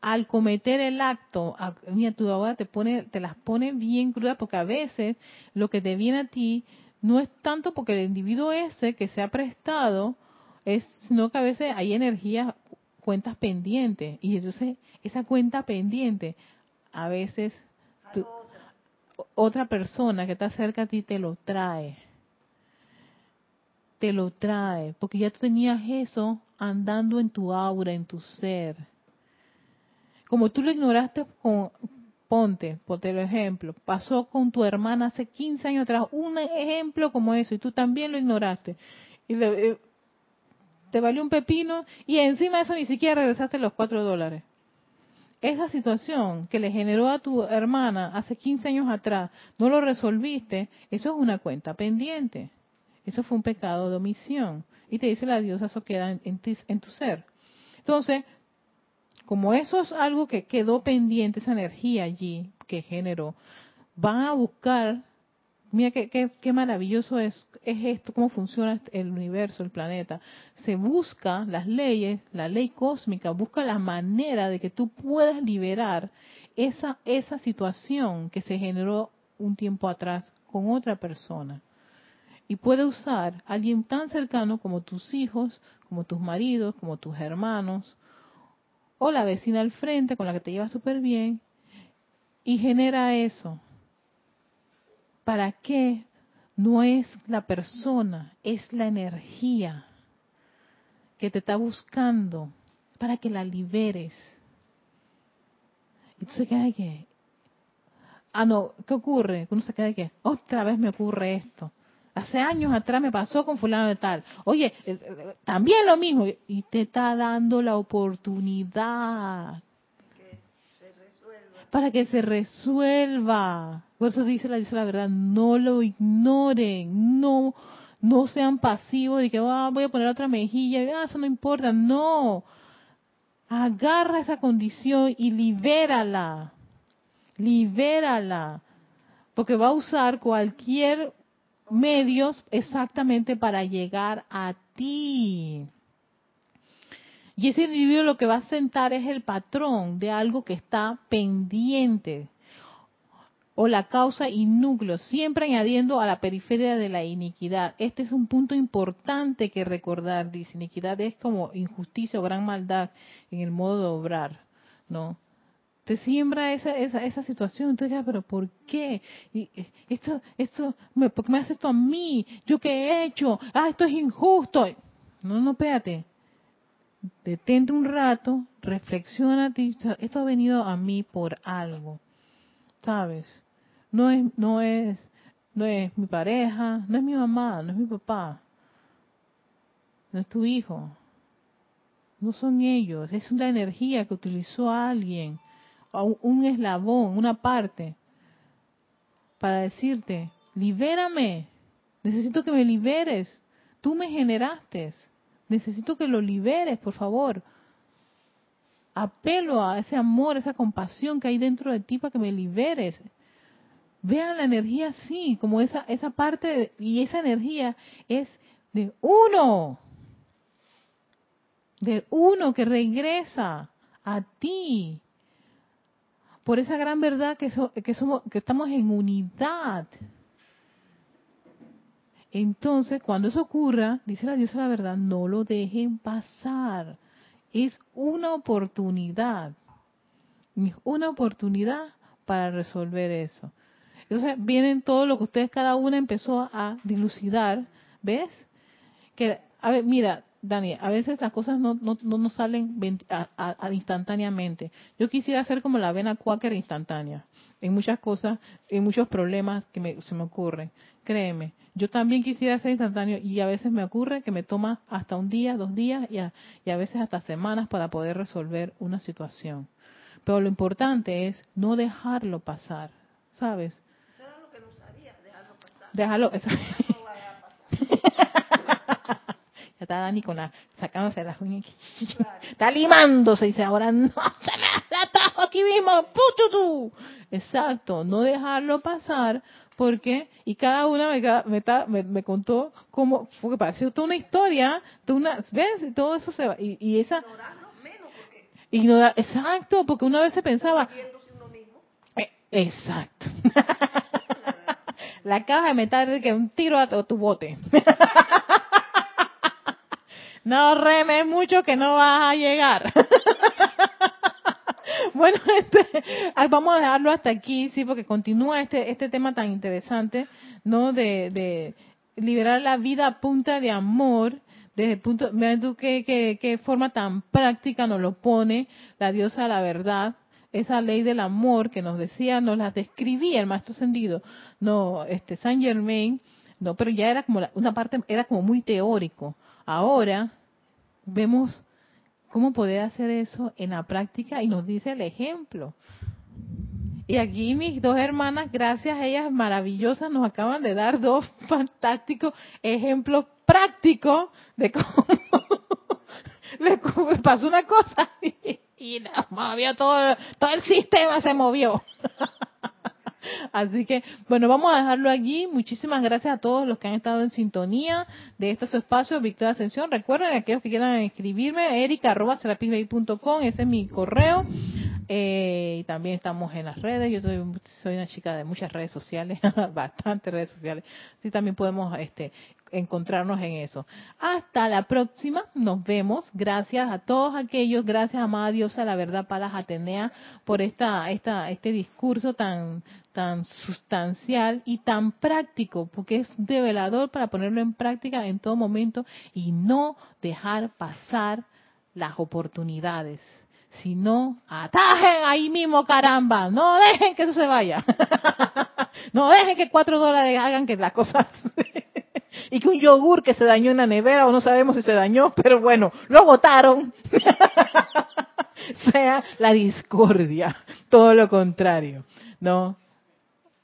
al cometer el acto. mira, tu abogada te pone, te las pone bien crudas porque a veces lo que te viene a ti no es tanto porque el individuo ese que se ha prestado, es, sino que a veces hay energías, cuentas pendientes y entonces esa cuenta pendiente a veces otra persona que está cerca a ti te lo trae. Te lo trae, porque ya tú tenías eso andando en tu aura, en tu ser. Como tú lo ignoraste con, ponte, ponte el ejemplo, pasó con tu hermana hace 15 años atrás, un ejemplo como eso, y tú también lo ignoraste. Y eh, te valió un pepino, y encima de eso ni siquiera regresaste los cuatro dólares esa situación que le generó a tu hermana hace 15 años atrás, no lo resolviste, eso es una cuenta pendiente. Eso fue un pecado de omisión. Y te dice la diosa, eso queda en, tu ser. Entonces, como eso es algo que quedó pendiente, esa energía allí que generó, van a buscar Mira qué, maravilloso es, es esto, cómo funciona el universo, el planeta. Se busca las leyes, la ley cósmica, busca la manera de que tú puedas liberar esa, esa situación que se generó un tiempo atrás con otra persona. Y puede usar a alguien tan cercano como tus hijos, como tus maridos, como tus hermanos, o la vecina al frente con la que te llevas súper bien, y genera eso ¿Para qué? No es la persona, es la energía que te está buscando para que la liberes. Y tú se queda que, ah, no, ¿qué ocurre? Uno se queda que, otra vez me ocurre esto. Hace años atrás me pasó con fulano de tal. Oye, eh, eh, también lo mismo. Y te está dando la oportunidad para que se resuelva. Por eso dice la, verdad, no lo ignoren, no, no sean pasivos de que ah, voy a poner otra mejilla, ah, eso no importa, no. Agarra esa condición y libérala, libérala, porque va a usar cualquier medios exactamente para llegar a ti. Y ese individuo lo que va a sentar es el patrón de algo que está pendiente o la causa y núcleo, siempre añadiendo a la periferia de la iniquidad. Este es un punto importante que recordar, dice, iniquidad es como injusticia o gran maldad en el modo de obrar, ¿no? te siembra esa, esa, esa situación. Entonces, pero ¿por qué? Y, esto, esto, me, ¿por qué me hace esto a mí? ¿Yo qué he hecho? Ah, esto es injusto. No, no, espérate. Detente un rato, reflexiona. Esto ha venido a mí por algo. ¿Sabes? No es, no es, no es mi pareja, no es mi mamá, no es mi papá. No es tu hijo. No son ellos. Es una energía que utilizó alguien un eslabón, una parte, para decirte, libérame, necesito que me liberes, tú me generaste, necesito que lo liberes, por favor. Apelo a ese amor, esa compasión que hay dentro de ti para que me liberes. Vean la energía así, como esa, esa parte, y esa energía es de uno, de uno que regresa a ti, por esa gran verdad que, que, somos, que estamos en unidad. Entonces, cuando eso ocurra, dice la diosa la verdad, no lo dejen pasar. Es una oportunidad. Es una oportunidad para resolver eso. Entonces, vienen todo lo que ustedes cada una empezó a dilucidar. ¿Ves? Que, a ver, mira, Dani, a veces las cosas no, no, no salen instantáneamente. Yo quisiera hacer como la vena quaker instantánea. En muchas cosas, en muchos problemas que se me ocurren. Créeme, yo también quisiera ser instantáneo y a veces me ocurre que me toma hasta un día, dos días y a, y a veces hasta semanas para poder resolver una situación. Pero lo importante es no dejarlo pasar, ¿sabes? Eso era lo que no sabía, dejarlo pasar. Déjalo. <laughs> Pasar. Ya está Dani con la, sacándose las uñas. Está limándose y dice, ahora no, <laughs> se me atajo aquí mismo. ¡Pututu! Exacto, no dejarlo pasar porque, y cada una me, me, me, contó cómo, porque pareció toda una historia, toda una, ¿ves? Y todo eso se va, y, y esa... menos porque... Ignorar, exacto, porque una vez se pensaba... Uno mismo. Eh, exacto. <laughs> La acabas de meter que un tiro a tu bote. <laughs> No remes mucho que no vas a llegar. <laughs> bueno, este, vamos a dejarlo hasta aquí, sí, porque continúa este este tema tan interesante, ¿no? De, liberar la vida a punta de amor, desde el punto, vean tú qué, qué, qué forma tan práctica nos lo pone la diosa la verdad, esa ley del amor que nos decía, nos la describía el maestro ascendido, no, este Saint Germain, no, pero ya era como una parte, era como muy teórico. Ahora vemos cómo poder hacer eso en la práctica y nos dice el ejemplo. Y aquí mis dos hermanas, gracias a ellas maravillosas, nos acaban de dar dos <laughs> fantásticos ejemplos prácticos de cómo <laughs> le pasó una cosa <laughs> y movió todo, todo el sistema se movió. <laughs> Así que, bueno, vamos a dejarlo allí. Muchísimas gracias a todos los que han estado en sintonía de estos espacios, Victoria Ascensión. Recuerden, aquellos que quieran escribirme, erica.com, ese es mi correo. Eh, también estamos en las redes. Yo soy, una chica de muchas redes sociales, <laughs> bastantes redes sociales. Así también podemos este, encontrarnos en eso. Hasta la próxima, nos vemos. Gracias a todos aquellos, gracias a Dios a la verdad Palas Atenea por esta, esta, este discurso tan, tan sustancial y tan práctico, porque es develador para ponerlo en práctica en todo momento y no dejar pasar las oportunidades. Si no, atajen ahí mismo, caramba. No dejen que eso se vaya. <laughs> no dejen que cuatro dólares hagan que las cosas <laughs> y que un yogur que se dañó en la nevera o no sabemos si se dañó, pero bueno, lo botaron. <laughs> sea la discordia, todo lo contrario, ¿no?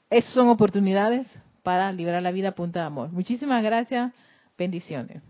Esas son oportunidades para liberar la vida a punta de amor. Muchísimas gracias, bendiciones.